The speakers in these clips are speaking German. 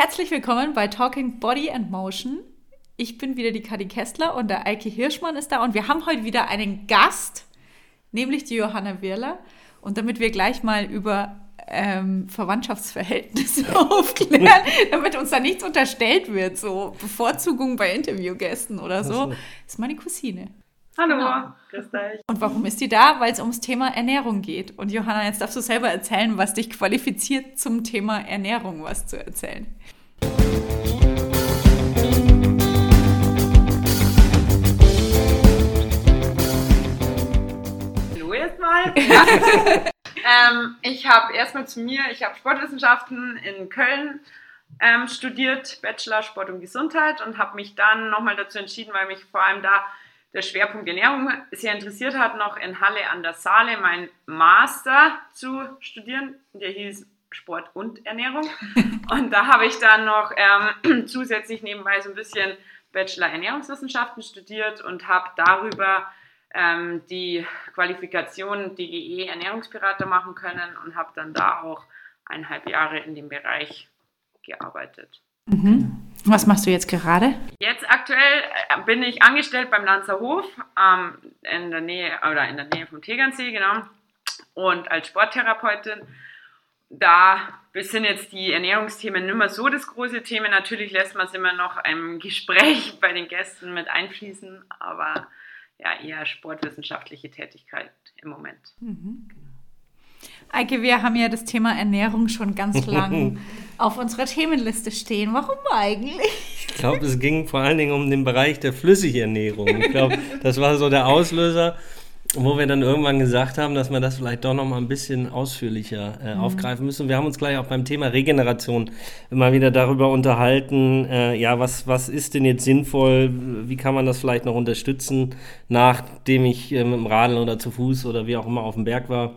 Herzlich willkommen bei Talking Body and Motion. Ich bin wieder die Kadi Kessler und der Eike Hirschmann ist da und wir haben heute wieder einen Gast, nämlich die Johanna Wirler. Und damit wir gleich mal über ähm, Verwandtschaftsverhältnisse aufklären, damit uns da nichts unterstellt wird, so Bevorzugung bei Interviewgästen oder so, ist meine Cousine. Hallo, genau. grüß dich. Und warum ist die da? Weil es ums Thema Ernährung geht. Und Johanna, jetzt darfst du selber erzählen, was dich qualifiziert, zum Thema Ernährung was zu erzählen. Hallo erstmal. ähm, ich habe erstmal zu mir, ich habe Sportwissenschaften in Köln ähm, studiert, Bachelor Sport und Gesundheit und habe mich dann nochmal dazu entschieden, weil mich vor allem da der Schwerpunkt Ernährung sehr interessiert hat, noch in Halle an der Saale mein Master zu studieren. Der hieß Sport und Ernährung. Und da habe ich dann noch ähm, zusätzlich nebenbei so ein bisschen Bachelor Ernährungswissenschaften studiert und habe darüber ähm, die Qualifikation DGE Ernährungsberater machen können und habe dann da auch eineinhalb Jahre in dem Bereich gearbeitet. Mhm. Was machst du jetzt gerade? Jetzt aktuell äh, bin ich angestellt beim Lanzer Hof ähm, in der Nähe oder in der Nähe vom Tegernsee, genau. Und als Sporttherapeutin, da sind jetzt die Ernährungsthemen nicht mehr so das große Thema. Natürlich lässt man es immer noch im Gespräch bei den Gästen mit einfließen, aber ja, eher sportwissenschaftliche Tätigkeit im Moment. Mhm. Eike, wir haben ja das Thema Ernährung schon ganz lang auf unserer Themenliste stehen. Warum eigentlich? Ich glaube, es ging vor allen Dingen um den Bereich der Flüssigernährung. Ich glaube, das war so der Auslöser, wo wir dann irgendwann gesagt haben, dass wir das vielleicht doch noch mal ein bisschen ausführlicher äh, mhm. aufgreifen müssen. Wir haben uns gleich auch beim Thema Regeneration immer wieder darüber unterhalten, äh, ja, was, was ist denn jetzt sinnvoll, wie kann man das vielleicht noch unterstützen, nachdem ich äh, mit dem Radl oder zu Fuß oder wie auch immer auf dem Berg war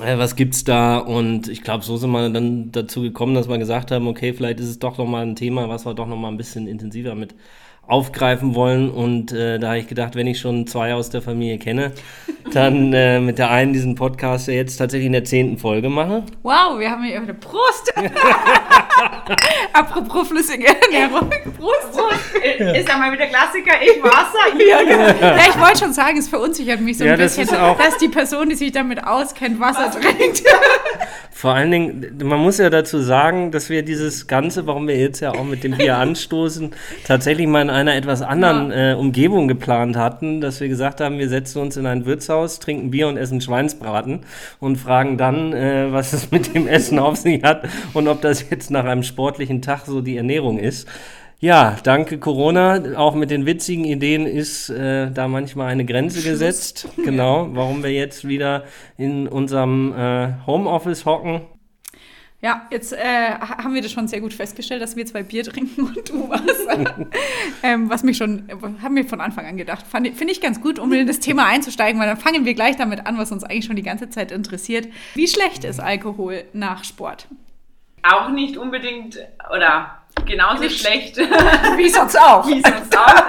äh, was gibt's da? Und ich glaube, so sind wir dann dazu gekommen, dass wir gesagt haben, okay, vielleicht ist es doch noch mal ein Thema, was wir doch noch mal ein bisschen intensiver mit aufgreifen wollen. Und äh, da habe ich gedacht, wenn ich schon zwei aus der Familie kenne, dann äh, mit der einen diesen Podcast ja jetzt tatsächlich in der zehnten Folge mache. Wow, wir haben hier eine Prost! Apropos flüssige Ernährung. Prost! Prost. Ist ja mal wieder Klassiker, ich Wasser. Ja, genau. ja ich wollte schon sagen, es verunsichert mich so ein ja, bisschen, das dass die Person, die sich damit auskennt, Wasser, Wasser trinkt. Vor allen Dingen, man muss ja dazu sagen, dass wir dieses Ganze, warum wir jetzt ja auch mit dem Bier anstoßen, tatsächlich mal in einer etwas anderen ja. äh, Umgebung geplant hatten, dass wir gesagt haben, wir setzen uns in ein Wirtshaus, trinken Bier und essen Schweinsbraten und fragen dann, äh, was es mit dem Essen auf sich hat und ob das jetzt nach einem sportlichen Tag so die Ernährung ist. Ja, danke Corona. Auch mit den witzigen Ideen ist äh, da manchmal eine Grenze gesetzt. Genau, warum wir jetzt wieder in unserem äh, Homeoffice hocken. Ja, jetzt äh, haben wir das schon sehr gut festgestellt, dass wir zwei Bier trinken und du Wasser. ähm, was mich schon, haben wir von Anfang an gedacht. Finde ich ganz gut, um in das Thema einzusteigen, weil dann fangen wir gleich damit an, was uns eigentlich schon die ganze Zeit interessiert. Wie schlecht ist Alkohol nach Sport? Auch nicht unbedingt, oder genauso nicht schlecht. Wie sonst auch. Wie sonst auch.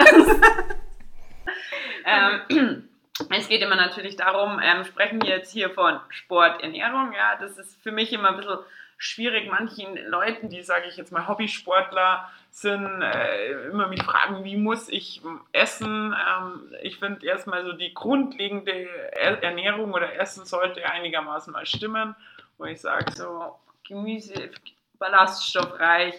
ähm, es geht immer natürlich darum, ähm, sprechen wir jetzt hier von Sport, Ernährung, ja, das ist für mich immer ein bisschen schwierig, manchen Leuten, die, sage ich jetzt mal, Hobbysportler sind, äh, immer mich fragen, wie muss ich essen? Ähm, ich finde erstmal so die grundlegende Ernährung oder Essen sollte einigermaßen mal stimmen, wo ich sage so Gemüse, ballaststoffreich,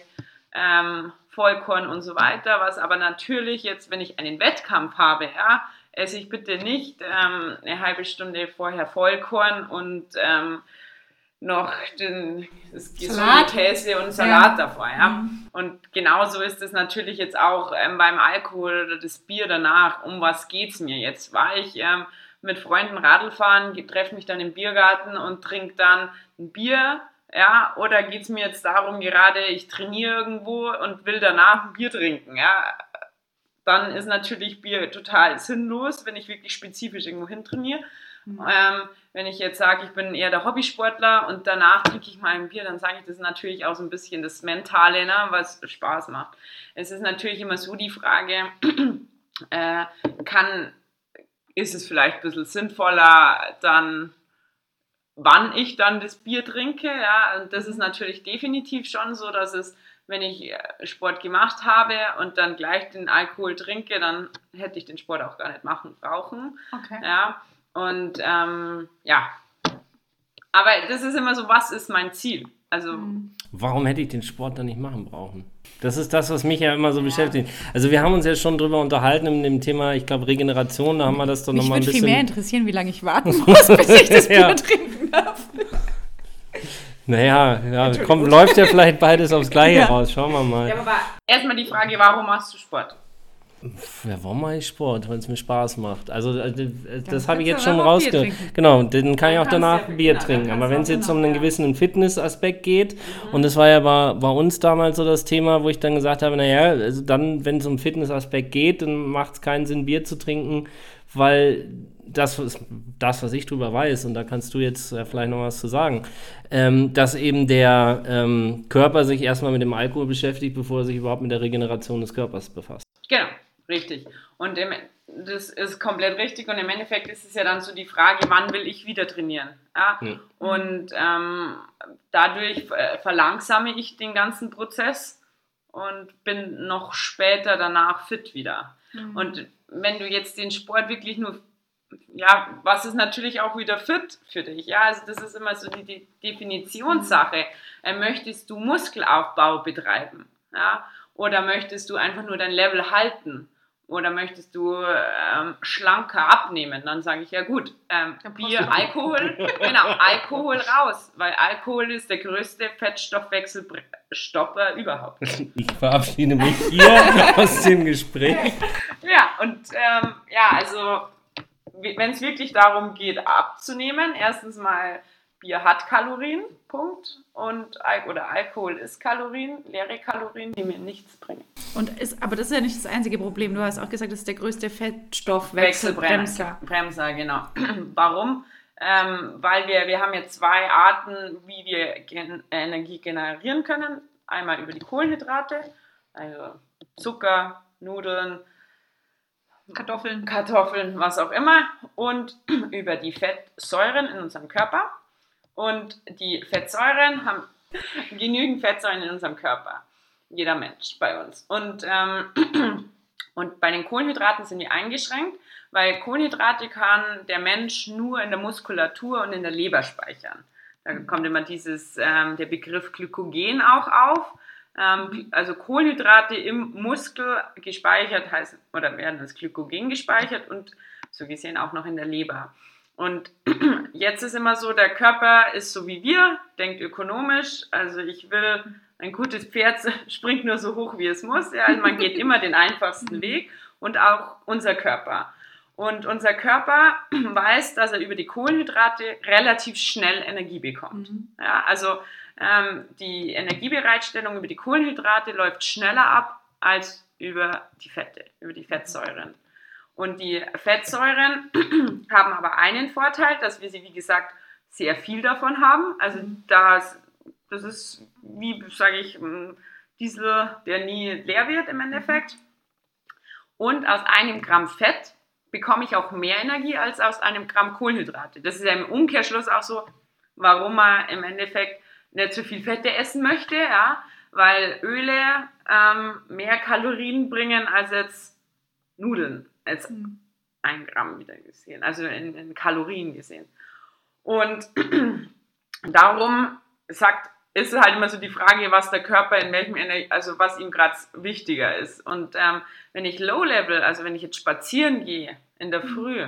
ähm, Vollkorn und so weiter, was aber natürlich jetzt, wenn ich einen Wettkampf habe, ja, esse ich bitte nicht ähm, eine halbe Stunde vorher Vollkorn und ähm, noch den, das Salat. Käse und Salat ja. davor. Ja? Mhm. Und genauso ist es natürlich jetzt auch ähm, beim Alkohol oder das Bier danach. Um was geht es mir jetzt? War ich ähm, mit Freunden Radl fahren, treffe mich dann im Biergarten und trinke dann ein Bier? Ja, oder geht es mir jetzt darum, gerade ich trainiere irgendwo und will danach ein Bier trinken? Ja, dann ist natürlich Bier total sinnlos, wenn ich wirklich spezifisch irgendwo hin trainiere. Mhm. Ähm, wenn ich jetzt sage, ich bin eher der Hobbysportler und danach trinke ich mal ein Bier, dann sage ich, das natürlich auch so ein bisschen das Mentale, ne, was Spaß macht. Es ist natürlich immer so die Frage, äh, kann, ist es vielleicht ein bisschen sinnvoller, dann wann ich dann das Bier trinke, ja, und das ist natürlich definitiv schon so, dass es wenn ich äh, Sport gemacht habe und dann gleich den Alkohol trinke, dann hätte ich den Sport auch gar nicht machen brauchen. Okay. Ja, und ähm, ja. Aber das ist immer so, was ist mein Ziel? Also, Mhm. Warum hätte ich den Sport dann nicht machen brauchen? Das ist das, was mich ja immer so beschäftigt. Also wir haben uns ja schon drüber unterhalten in dem Thema, ich glaube Regeneration, da haben wir das doch Mich nochmal ein würde viel mehr bisschen... interessieren, wie lange ich warten muss, bis ich das Bier Ja. trinken darf. Naja, ja, komm, läuft ja vielleicht beides aufs Gleiche Ja. raus, schauen wir mal. ja, aber erstmal die Frage, warum machst du Sport? Ja, warum mache ich Sport? Weil es mir Spaß macht. Also äh, äh, das habe ich jetzt schon trinken. Genau, dann kann ich auch danach ja- Bier genau, trinken. Aber wenn es jetzt um einen gewissen Fitnessaspekt geht, und das war ja bei, bei uns damals so das Thema, wo ich dann gesagt habe, naja, also dann, wenn es um Fitnessaspekt geht, dann macht es keinen Sinn, Bier zu trinken, weil das, was- das, was ich drüber weiß, und da kannst du jetzt äh, vielleicht noch was zu sagen, ähm, dass eben der ähm, Körper sich erstmal mit dem Alkohol beschäftigt, bevor er sich überhaupt mit der Regeneration des Körpers befasst. Genau, richtig. Und im, das ist komplett richtig. Und im Endeffekt ist es ja dann so die Frage, wann will ich wieder trainieren? Ja? Ja. Und ähm, dadurch äh, verlangsame ich den ganzen Prozess und bin noch später danach fit wieder. Und wenn du jetzt den Sport wirklich nur, ja, was ist natürlich auch wieder fit für dich? Ja, also das ist immer so die, die Definitionssache. Äh, möchtest du Muskelaufbau betreiben? Ja? Oder möchtest du einfach nur dein Level halten? Oder möchtest du ähm, schlanker abnehmen? Dann sage ich ja gut, ähm, Bier, Alkohol, genau, Alkohol raus, weil Alkohol ist der größte Fettstoffwechselstopper überhaupt. Ich verabschiede mich hier aus dem Gespräch. Ja, und ähm, ja, also wenn es wirklich darum geht, abzunehmen, erstens mal Bier hat Kalorien, Punkt. Und Al oder Alkohol ist Kalorien, leere Kalorien, die mir nichts bringen. Und ist, aber das ist ja nicht das einzige Problem. Du hast auch gesagt, das ist der größte Fettstoffwechselbremser. Bremser, genau. Warum? Ähm, weil wir, wir haben ja zwei Arten, wie wir gen Energie generieren können. Einmal über die Kohlenhydrate, also Zucker, Nudeln, Kartoffeln. Kartoffeln, was auch immer, und über die Fettsäuren in unserem Körper. Und die Fettsäuren haben genügend Fettsäuren in unserem Körper. Jeder Mensch bei uns. Und, ähm, und bei den Kohlenhydraten sind wir eingeschränkt, weil Kohlenhydrate kann der Mensch nur in der Muskulatur und in der Leber speichern. Da kommt immer dieses, ähm, der Begriff Glykogen auch auf. Ähm, also Kohlenhydrate im Muskel gespeichert heißt, oder werden als Glykogen gespeichert und so gesehen auch noch in der Leber. Und jetzt ist immer so, der Körper ist so wie wir, denkt ökonomisch. Also ich will, ein gutes Pferd springt nur so hoch, wie es muss. Ja, also man geht immer den einfachsten Weg und auch unser Körper. Und unser Körper weiß, dass er über die Kohlenhydrate relativ schnell Energie bekommt. Mhm. Ja, also ähm, die Energiebereitstellung über die Kohlenhydrate läuft schneller ab als über die Fette, über die Fettsäuren. Und die Fettsäuren haben aber einen Vorteil, dass wir sie, wie gesagt, sehr viel davon haben. Also das, das ist, wie sage ich, ein Diesel, der nie leer wird im Endeffekt. Und aus einem Gramm Fett bekomme ich auch mehr Energie als aus einem Gramm Kohlenhydrate. Das ist ja im Umkehrschluss auch so, warum man im Endeffekt nicht so viel Fette essen möchte, ja, weil Öle ähm, mehr Kalorien bringen als jetzt Nudeln, als Mhm. ein Gramm wieder gesehen, also in, in Kalorien gesehen. Und darum sagt, ist halt immer so die Frage, was der Körper in welchem Energie, also was ihm gerade wichtiger ist. Und ähm, wenn ich Low Level, also wenn ich jetzt spazieren gehe in der Früh,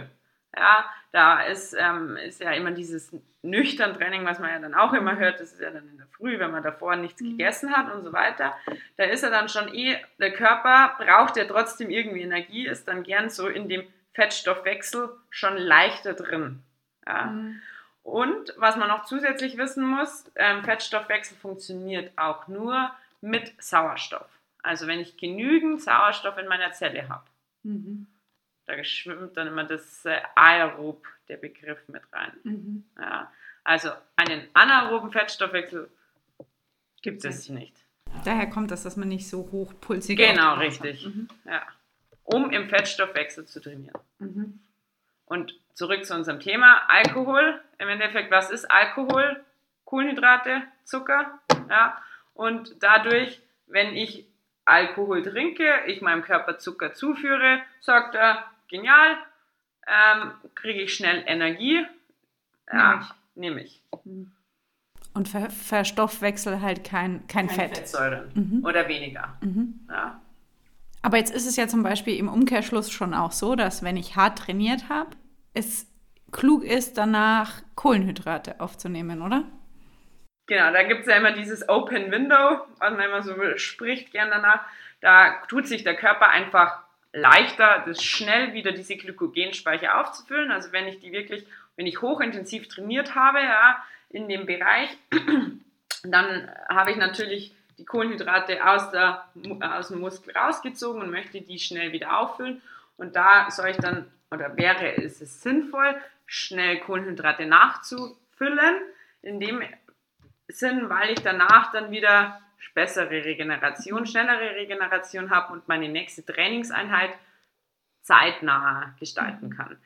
ja, da ist, ähm, ist ja immer dieses nüchtern Training, was man ja dann auch immer hört, das ist ja dann in der Früh, wenn man davor nichts Mhm. gegessen hat und so weiter. Da ist er dann schon eh, der Körper braucht ja trotzdem irgendwie Energie, ist dann gern so in dem Fettstoffwechsel schon leichter drin. Ja. Mhm. Und was man noch zusätzlich wissen muss, ähm, Fettstoffwechsel funktioniert auch nur mit Sauerstoff. Also wenn ich genügend Sauerstoff in meiner Zelle habe. Mhm. Da schwimmt dann immer das äh, Aerob, der Begriff, mit rein. Mhm. Ja. Also einen anaeroben Fettstoffwechsel gibt es nicht. Daher kommt das, dass man nicht so hochpulsig Genau, dem Haus richtig. Mhm. Ja. Um im Fettstoffwechsel zu trainieren. Mhm. Und zurück zu unserem Thema, Alkohol. Im Endeffekt, was ist Alkohol? Kohlenhydrate, Zucker. Ja? Und dadurch wenn ich Alkohol trinke, ich meinem Körper Zucker zuführe, sagt er, genial, ähm, kriege ich schnell Energie, ja, nehme ich. Und ver verstoffwechsel halt kein, kein, Kein Fett. Fettsäuren Mhm. oder weniger. Ja. Aber jetzt ist es ja zum Beispiel im Umkehrschluss schon auch so, dass wenn ich hart trainiert habe, es klug ist, danach Kohlenhydrate aufzunehmen, oder? Genau, da gibt es ja immer dieses Open Window, was man immer so spricht gern danach. Da tut sich der Körper einfach leichter, das schnell wieder diese Glykogenspeicher aufzufüllen. Also wenn ich die wirklich, wenn ich hochintensiv trainiert habe, ja, in dem Bereich, dann habe ich natürlich die Kohlenhydrate aus, der, aus dem Muskel rausgezogen und möchte die schnell wieder auffüllen. Und da soll ich dann, oder wäre es es sinnvoll, schnell Kohlenhydrate nachzufüllen, in dem Sinn, weil ich danach dann wieder bessere Regeneration, schnellere Regeneration habe und meine nächste Trainingseinheit zeitnah gestalten kann.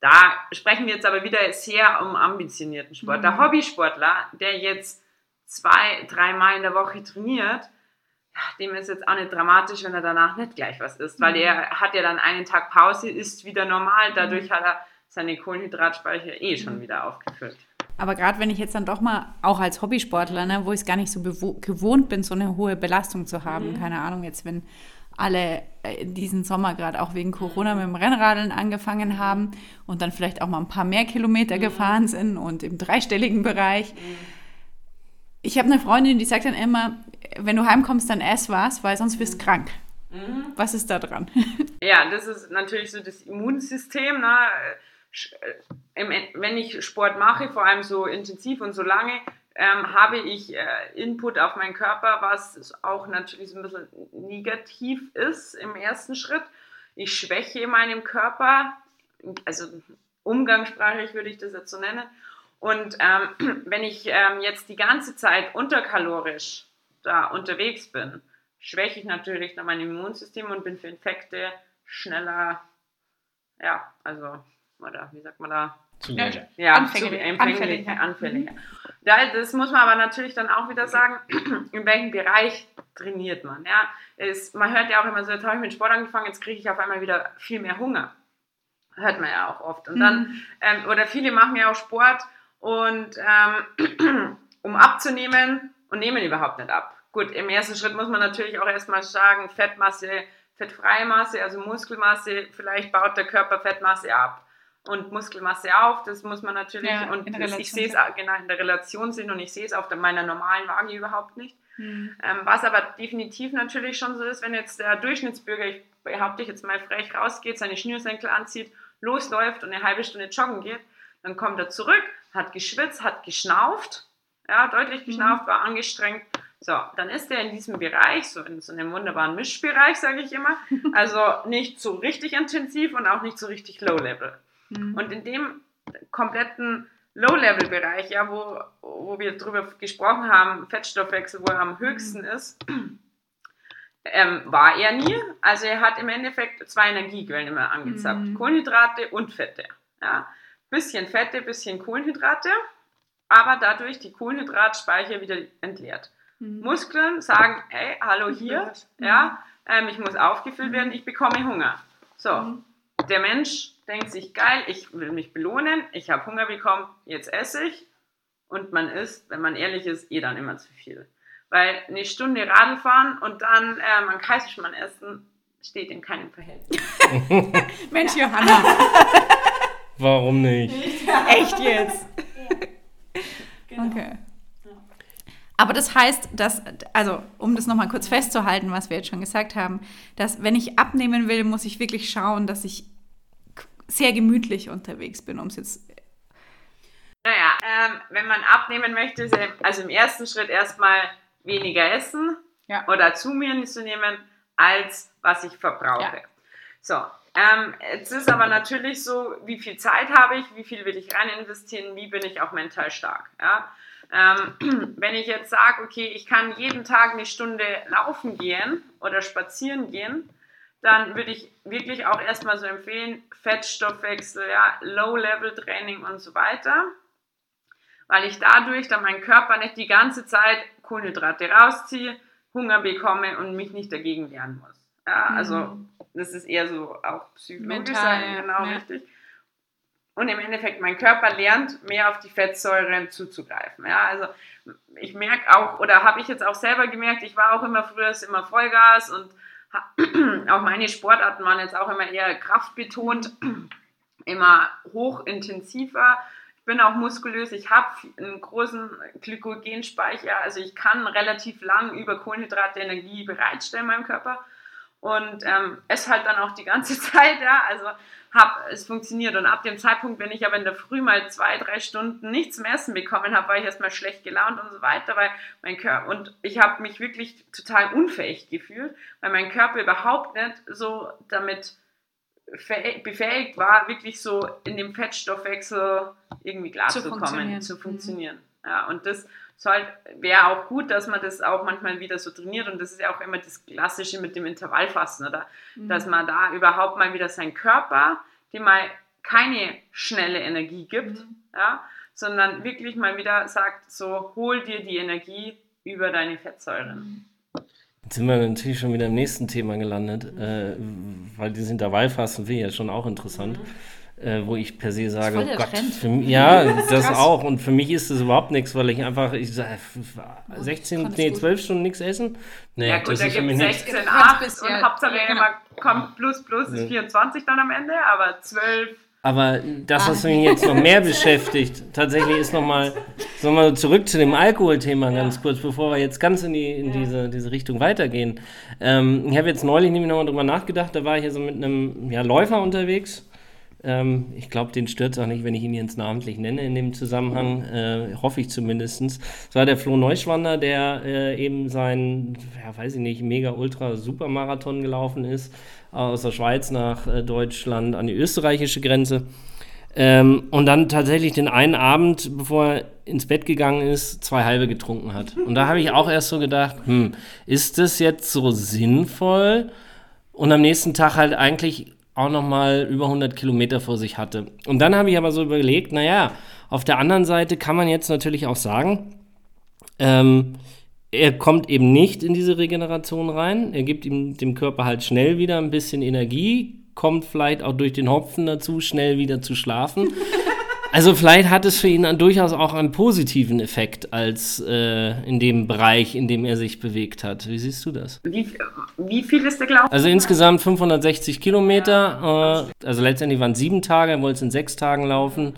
Da sprechen wir jetzt aber wieder sehr um ambitionierten Sport. Der Hobbysportler, der jetzt zwei, dreimal in der Woche trainiert, dem ist jetzt auch nicht dramatisch, wenn er danach nicht gleich was isst, weil er hat ja dann einen Tag Pause, isst wieder normal, dadurch hat er seine Kohlenhydratspeicher eh schon wieder aufgefüllt. Aber gerade wenn ich jetzt dann doch mal, auch als Hobbysportler, ne, wo ich es gar nicht so gewohnt bin, so eine hohe Belastung zu haben, keine Ahnung, jetzt wenn alle äh, diesen Sommer gerade auch wegen Corona mit dem Rennradeln angefangen haben und dann vielleicht auch mal ein paar mehr Kilometer gefahren sind und im dreistelligen Bereich. Ich habe eine Freundin, die sagt dann immer, wenn du heimkommst, dann ess was, weil sonst wirst du krank. Was ist da dran? Ja, das ist natürlich so das Immunsystem. Ne? Äh, Wenn ich Sport mache, vor allem so intensiv und so lange, ähm, habe ich äh, Input auf meinen Körper, was auch natürlich ein bisschen negativ ist im ersten Schritt. Ich schwäche meinem Körper, also umgangssprachlich würde ich das jetzt so nennen. Und ähm, wenn ich ähm, jetzt die ganze Zeit unterkalorisch da unterwegs bin, schwäche ich natürlich dann mein Immunsystem und bin für Infekte schneller, ja, also, oder wie sagt man da? Zugänglich. Ja, Anfänglich- zu- empfänglich, anfälliger. anfälliger. Da, das muss man aber natürlich dann auch wieder sagen, in welchem Bereich trainiert man. Ja? Es, man hört ja auch immer so, jetzt habe ich mit Sport angefangen, jetzt kriege ich auf einmal wieder viel mehr Hunger. Hört man ja auch oft. Und dann, ähm, oder viele machen ja auch Sport und ähm, um abzunehmen und nehmen überhaupt nicht ab. Gut, im ersten Schritt muss man natürlich auch erstmal sagen, Fettmasse, fettfreie Masse, also Muskelmasse, vielleicht baut der Körper Fettmasse ab und Muskelmasse auf. Das muss man natürlich, Ja, und ich sehe es genau in der Relation sehen und ich sehe es auf meiner normalen Waage überhaupt nicht. Mhm. Ähm, was aber definitiv natürlich schon so ist, wenn jetzt der Durchschnittsbürger, ich behaupte ich jetzt mal frech, rausgeht, seine Schnürsenkel anzieht, losläuft und eine halbe Stunde joggen geht, dann kommt er zurück, hat geschwitzt, hat geschnauft, ja, deutlich geschnauft, war angestrengt. So, dann ist er in diesem Bereich, so in so einem wunderbaren Mischbereich, sage ich immer. Also nicht so richtig intensiv und auch nicht so richtig low-level. Und in dem kompletten Low-Level-Bereich, ja, wo, wo wir drüber gesprochen haben, Fettstoffwechsel, wo er am höchsten ist, ähm, war er nie. Also er hat im Endeffekt zwei Energiequellen immer angezapft. Mhm. Kohlenhydrate und Fette. Ja. Bisschen Fette, bisschen Kohlenhydrate, aber dadurch die Kohlenhydratspeicher wieder entleert. Muskeln sagen, hey, hallo hier, ja, ähm, ich muss aufgefüllt werden, ich bekomme Hunger. So, der Mensch denkt sich, geil, ich will mich belohnen, ich habe Hunger bekommen, jetzt esse ich. Und man isst, wenn man ehrlich ist, eh dann immer zu viel. Weil eine Stunde Radl fahren und dann ähm, einen Kaiserschmarrn essen, steht in keinem Verhältnis. Mensch, Johanna, Warum nicht? echt jetzt? Okay. Aber das heißt, dass, also um das nochmal kurz festzuhalten, was wir jetzt schon gesagt haben, dass wenn ich abnehmen will, muss ich wirklich schauen, dass ich sehr gemütlich unterwegs bin, um es jetzt. Naja, ähm, wenn man abnehmen möchte, also im ersten Schritt erstmal weniger essen Ja. oder zu mir zu nehmen, als was ich verbrauche. Ja. So, ähm, jetzt ist aber natürlich so, wie viel Zeit habe ich, wie viel will ich rein investieren, wie bin ich auch mental stark. Ja? Ähm, wenn ich jetzt sage, okay, ich kann jeden Tag eine Stunde laufen gehen oder spazieren gehen, dann würde ich wirklich auch erstmal so empfehlen, Fettstoffwechsel, ja, Low-Level-Training und so weiter, weil ich dadurch dann meinen Körper nicht die ganze Zeit Kohlenhydrate rausziehe, Hunger bekomme und mich nicht dagegen wehren muss. Ja, also Mhm. das ist eher so auch psychologisch, Mental, ja. genau Ja. richtig. Und im Endeffekt, mein Körper lernt, mehr auf die Fettsäuren zuzugreifen. Ja, also ich merke auch, oder habe ich jetzt auch selber gemerkt, ich war auch immer früher immer Vollgas und auch meine Sportarten waren jetzt auch immer eher kraftbetont, immer hochintensiver. Ich bin auch muskulös, ich habe einen großen Glykogenspeicher, also ich kann relativ lang über Kohlenhydrate Energie bereitstellen in meinem Körper und ähm, es halt dann auch die ganze Zeit, ja, also hab, es funktioniert und ab dem Zeitpunkt, wenn ich aber in der Früh mal zwei, drei Stunden nichts zum Essen bekommen habe, war ich erstmal schlecht gelaunt und so weiter, weil mein Körper, und ich habe mich wirklich total unfähig gefühlt, weil mein Körper überhaupt nicht so damit fäh- befähigt war, wirklich so in dem Fettstoffwechsel irgendwie Zu klarzukommen, funktionieren. zu Mhm. funktionieren. Ja, und das soll, wäre auch gut, dass man das auch manchmal wieder so trainiert und das ist ja auch immer das Klassische mit dem Intervallfasten, oder? Mhm. Dass man da überhaupt mal wieder seinen Körper, dem mal keine schnelle Energie gibt, Mhm. ja, sondern wirklich mal wieder sagt, so hol dir die Energie über deine Fettsäuren. Jetzt sind wir natürlich schon wieder im nächsten Thema gelandet, äh, weil dieses Intervallfasten finde ich ja schon auch interessant. Äh, wo ich per se sage, oh Gott, für, ja, das krass. auch. Und für mich ist das überhaupt nichts, weil ich einfach, ich sag, 16, Kann es nee, gut. 12 Stunden nichts essen? Nee, Ja gut, das da ist für gibt mich es nichts. 16, Ganz 8 bisschen. und Hauptsache Ja, immer kommt plus plus ist Ja. 24 dann am Ende, aber 12 Aber das, was Ah. mich jetzt noch mehr beschäftigt, tatsächlich ist nochmal, sagen wir mal, zurück zu dem Alkoholthema ganz kurz, bevor wir jetzt ganz in, die, in diese, diese Richtung weitergehen. Ähm, ich habe jetzt neulich nämlich nochmal drüber nachgedacht, da war ich ja so mit einem ja, Läufer unterwegs. Ähm, ich glaube, den stört es auch nicht, wenn ich ihn jetzt namentlich nenne in dem Zusammenhang, äh, hoffe ich zumindest. Es war der Flo Neuschwander, der äh, eben seinen, ja, weiß ich nicht, mega-ultra-Supermarathon gelaufen ist, aus der Schweiz nach äh, Deutschland an die österreichische Grenze. Ähm, und dann tatsächlich den einen Abend, bevor er ins Bett gegangen ist, zwei halbe getrunken hat. Und da habe ich auch erst so gedacht, hm, ist das jetzt so sinnvoll? Und am nächsten Tag halt eigentlich auch noch mal über 100 Kilometer vor sich hatte. Und dann habe ich aber so überlegt, naja, auf der anderen Seite kann man jetzt natürlich auch sagen, ähm, er kommt eben nicht in diese Regeneration rein. Er gibt ihm dem Körper halt schnell wieder ein bisschen Energie, kommt vielleicht auch durch den Hopfen dazu, schnell wieder zu schlafen. Also vielleicht hat es für ihn durchaus auch einen positiven Effekt als äh, in dem Bereich, in dem er sich bewegt hat. Wie siehst du das? Wie, wie viel ist der gelaufen? Also insgesamt 560 Kilometer. Äh, also letztendlich waren es sieben Tage. Er wollte es in sechs Tagen laufen.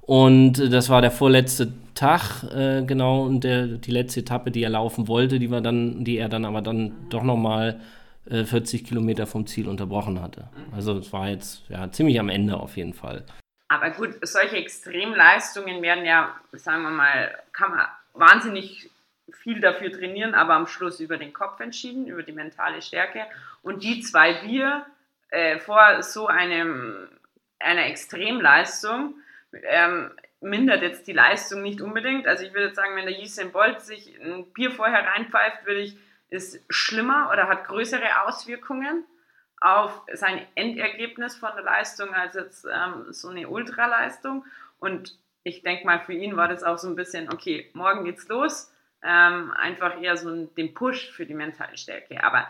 Und das war der vorletzte Tag, äh, genau. Und der, die letzte Etappe, die er laufen wollte, die war dann, die er dann aber dann doch nochmal äh, 40 Kilometer vom Ziel unterbrochen hatte. Also es war jetzt ja ziemlich am Ende auf jeden Fall. Aber gut, solche Extremleistungen werden ja, sagen wir mal, kann man wahnsinnig viel dafür trainieren, aber am Schluss über den Kopf entschieden, über die mentale Stärke. Und die zwei Bier äh, vor so einem, einer Extremleistung ähm, mindert jetzt die Leistung nicht unbedingt. Also ich würde jetzt sagen, wenn der Usain Bolt sich ein Bier vorher reinpfeift, würde ich, ist schlimmer oder hat größere Auswirkungen auf sein Endergebnis von der Leistung als jetzt ähm, so eine Ultraleistung. Und ich denke mal, für ihn war das auch so ein bisschen, okay, morgen geht's los. Ähm, einfach eher so ein, den Push für die mentale Stärke. Aber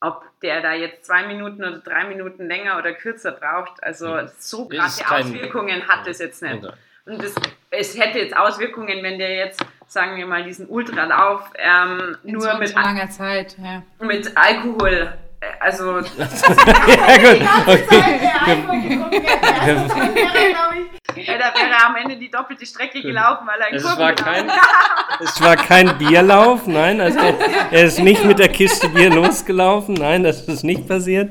ob der da jetzt zwei Minuten oder drei Minuten länger oder kürzer braucht, also so Ist krasse Auswirkungen hat es jetzt nicht. Und es, es hätte jetzt Auswirkungen, wenn der jetzt, sagen wir mal, diesen Ultralauf ähm, nur so, mit, so langer Zeit, ja. mit Alkohol, also ja, gut. Okay. Ja, da wäre er am Ende die doppelte Strecke gelaufen, weil er Es Kurven war kein, es war kein Bierlauf, nein, also er ist nicht mit der Kiste Bier losgelaufen, nein, das ist nicht passiert.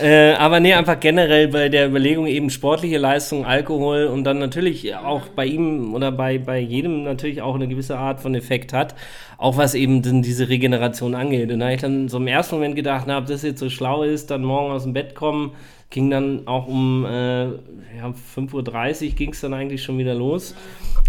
Äh, aber nee, einfach generell bei der Überlegung eben sportliche Leistung, Alkohol und dann natürlich auch bei ihm oder bei, bei jedem natürlich auch eine gewisse Art von Effekt hat, auch was eben dann diese Regeneration angeht. Und da ich dann so im ersten Moment gedacht, na, ob das jetzt so schlau ist, dann morgen aus dem Bett kommen, ging dann auch um äh, ja, 5.30 Uhr ging es dann eigentlich schon wieder los.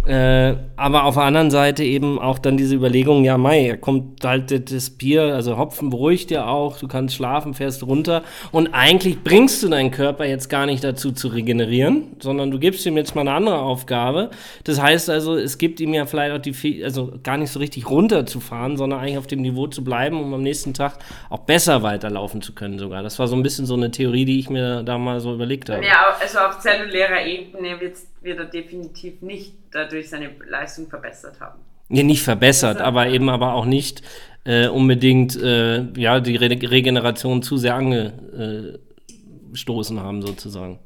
Äh, aber auf der anderen Seite eben auch dann diese Überlegung, ja, Mai, er kommt halt das Bier, also Hopfen beruhigt ja auch, du kannst schlafen, fährst runter und eigentlich bringst du deinen Körper jetzt gar nicht dazu zu regenerieren, sondern du gibst ihm jetzt mal eine andere Aufgabe. Das heißt also, es gibt ihm ja vielleicht auch die, also gar nicht so richtig runterzufahren, sondern eigentlich auf dem Niveau zu bleiben, um am nächsten Tag auch besser weiterlaufen zu können sogar. Das war so ein bisschen so eine Theorie, die ich mir da mal so überlegt habe. Ja, also auf zellulärer Ebene wird er definitiv nicht dadurch seine Leistung verbessert haben. Ja, nicht verbessert, aber eben aber auch nicht äh, unbedingt äh, ja, die Re Regeneration zu sehr angestoßen haben, sozusagen.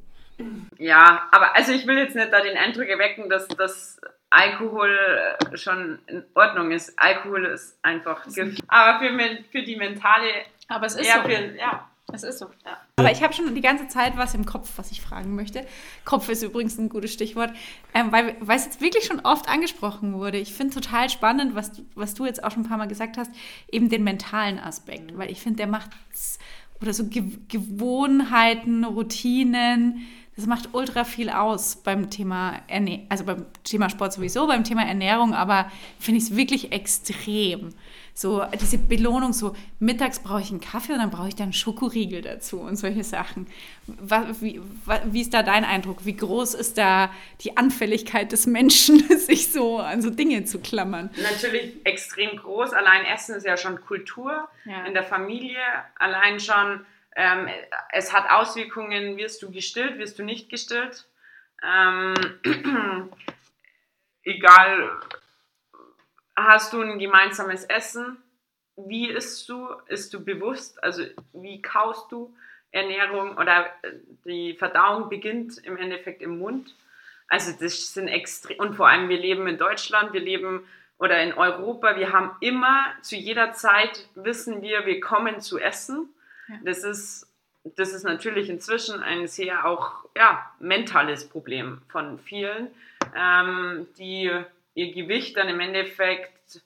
Ja, aber also ich will jetzt nicht da den Eindruck erwecken, dass das Alkohol äh, schon in Ordnung ist. Alkohol ist einfach Gift. Aber für, für die mentale. Aber es ist ja, so. Für, ja. Es ist so. Ja. Aber ich habe schon die ganze Zeit was im Kopf, was ich fragen möchte. Kopf ist übrigens ein gutes Stichwort, ähm, weil, weil es jetzt wirklich schon oft angesprochen wurde. Ich finde total spannend, was, was du jetzt auch schon ein paar Mal gesagt hast, eben den mentalen Aspekt, mhm. weil ich finde, der macht oder so Ge Gewohnheiten, Routinen, das macht ultra viel aus beim Thema Erne also beim Thema Sport sowieso, beim Thema Ernährung, aber finde ich es wirklich extrem. So diese Belohnung, so mittags brauche ich einen Kaffee und dann brauche ich dann Schokoriegel dazu und solche Sachen. Wie, wie ist da dein Eindruck? Wie groß ist da die Anfälligkeit des Menschen, sich so an so Dinge zu klammern? Natürlich extrem groß. Allein Essen ist ja schon Kultur ja. in der Familie. Allein schon ähm, es hat Auswirkungen, wirst du gestillt, wirst du nicht gestillt. Ähm, egal, hast du ein gemeinsames Essen? Wie isst du? Isst du bewusst? Also wie kaust du? Ernährung oder die Verdauung beginnt im Endeffekt im Mund. Also das sind extrem, und vor allem wir leben in Deutschland, wir leben oder in Europa, wir haben immer zu jeder Zeit wissen wir, wir kommen zu essen. Das, ist, das ist natürlich inzwischen ein sehr auch ja, mentales Problem von vielen, ähm, die ihr Gewicht dann im Endeffekt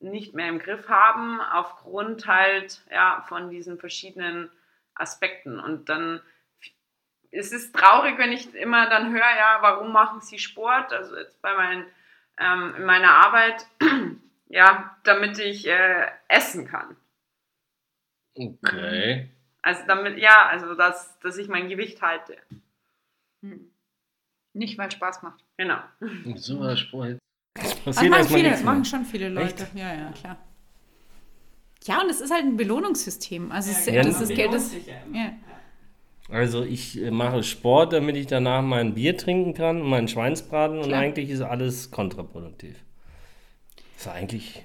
nicht mehr im Griff haben, aufgrund halt ja, von diesen verschiedenen Aspekten. Und dann ist es traurig, wenn ich immer dann höre, ja, warum machen sie Sport? Also jetzt bei meinen, ähm, in meiner Arbeit, ja, damit ich äh, essen kann. Okay. Also damit, ja, also dass, dass ich mein Gewicht halte. Hm. Nicht, weil es Spaß macht. Genau. So was Sport. Das machen, viele, das machen schon viele Leute. Echt? Ja, ja, klar. Ja, und es ist halt ein Belohnungssystem. Also ja, es, das ist Geld. Das, ja. Also ich äh, mache Sport, damit ich danach mein Bier trinken kann, meinen Schweinsbraten klar. und eigentlich ist alles kontraproduktiv. Das ist eigentlich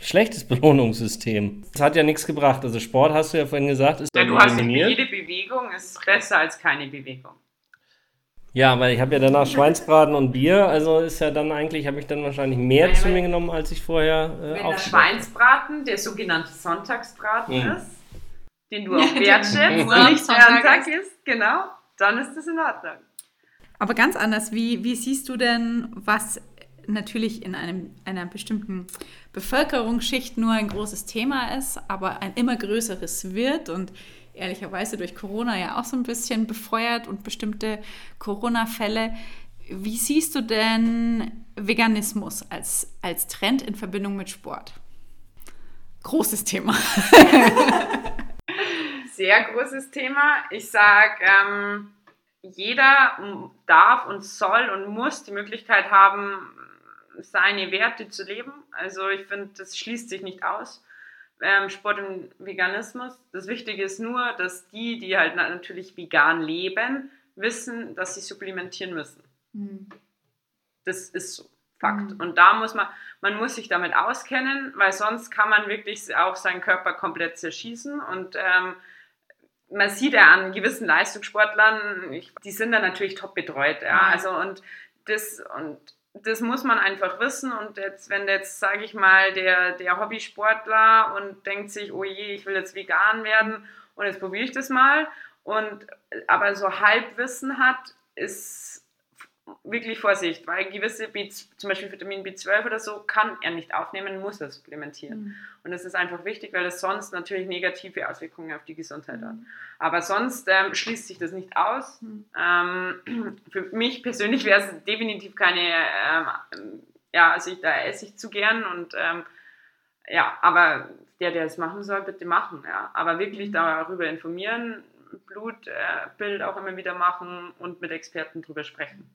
schlechtes Belohnungssystem. Das hat ja nichts gebracht. Also Sport, hast du ja vorhin gesagt, ist ja, du hast jede Bewegung ist besser als keine Bewegung. Ja, weil ich habe ja danach Schweinsbraten und Bier, also ist ja dann eigentlich, habe ich dann wahrscheinlich mehr Nein, zu mir genommen, als ich vorher äh, Wenn der Schweinsbraten der sogenannte Sonntagsbraten mhm. ist, den du auch wertschätzt und nicht Sonntag ist, genau, dann ist das in Ordnung. Aber ganz anders, wie, wie siehst du denn, was natürlich in einem, einer bestimmten Bevölkerungsschicht nur ein großes Thema ist, aber ein immer größeres wird und ehrlicherweise durch Corona ja auch so ein bisschen befeuert und bestimmte Corona-Fälle. Wie siehst du denn Veganismus als, als Trend in Verbindung mit Sport? Großes Thema. Sehr großes Thema. Ich sage, ähm, jeder darf und soll und muss die Möglichkeit haben, seine Werte zu leben. Also ich finde, das schließt sich nicht aus. Ähm, Sport und Veganismus. Das Wichtige ist nur, dass die, die halt natürlich vegan leben, wissen, dass sie supplementieren müssen. Mhm. Das ist so. Fakt. Mhm. Und da muss man, man muss sich damit auskennen, weil sonst kann man wirklich auch seinen Körper komplett zerschießen. Und ähm, man sieht ja an gewissen Leistungssportlern, ich, die sind dann natürlich top betreut. Ja. Also und das und das muss man einfach wissen. Und jetzt, wenn jetzt, sage ich mal, der, der Hobbysportler und denkt sich, oh je, ich will jetzt vegan werden und jetzt probiere ich das mal. Und aber so Halbwissen hat, ist, wirklich Vorsicht, weil gewisse, B, zum Beispiel Vitamin B12 oder so, kann er nicht aufnehmen, muss er supplementieren. Mhm. Und das ist einfach wichtig, weil es sonst natürlich negative Auswirkungen auf die Gesundheit hat. Aber sonst ähm, schließt sich das nicht aus. Mhm. Ähm, für mich persönlich wäre es definitiv keine, ähm, ja, also ich, da esse ich zu gern und ähm, ja, aber der, der es machen soll, bitte machen. Ja. Aber wirklich mhm. darüber informieren, Blutbild auch immer wieder machen und mit Experten drüber sprechen.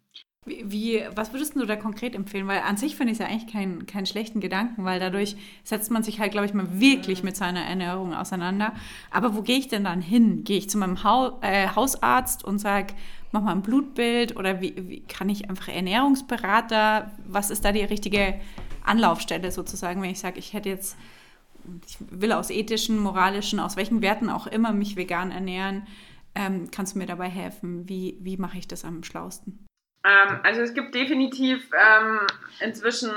Wie, was würdest du da konkret empfehlen? Weil an sich finde ich es ja eigentlich keinen kein schlechten Gedanken, weil dadurch setzt man sich halt, glaube ich, mal wirklich mit seiner Ernährung auseinander. Aber wo gehe ich denn dann hin? Gehe ich zu meinem ha äh, Hausarzt und sage, mach mal ein Blutbild oder wie, wie, kann ich einfach Ernährungsberater? Was ist da die richtige Anlaufstelle sozusagen, wenn ich sage, ich hätte jetzt, ich will aus ethischen, moralischen, aus welchen Werten auch immer mich vegan ernähren? Ähm, kannst du mir dabei helfen? Wie, wie mache ich das am schlausten? Ähm, also es gibt definitiv ähm, inzwischen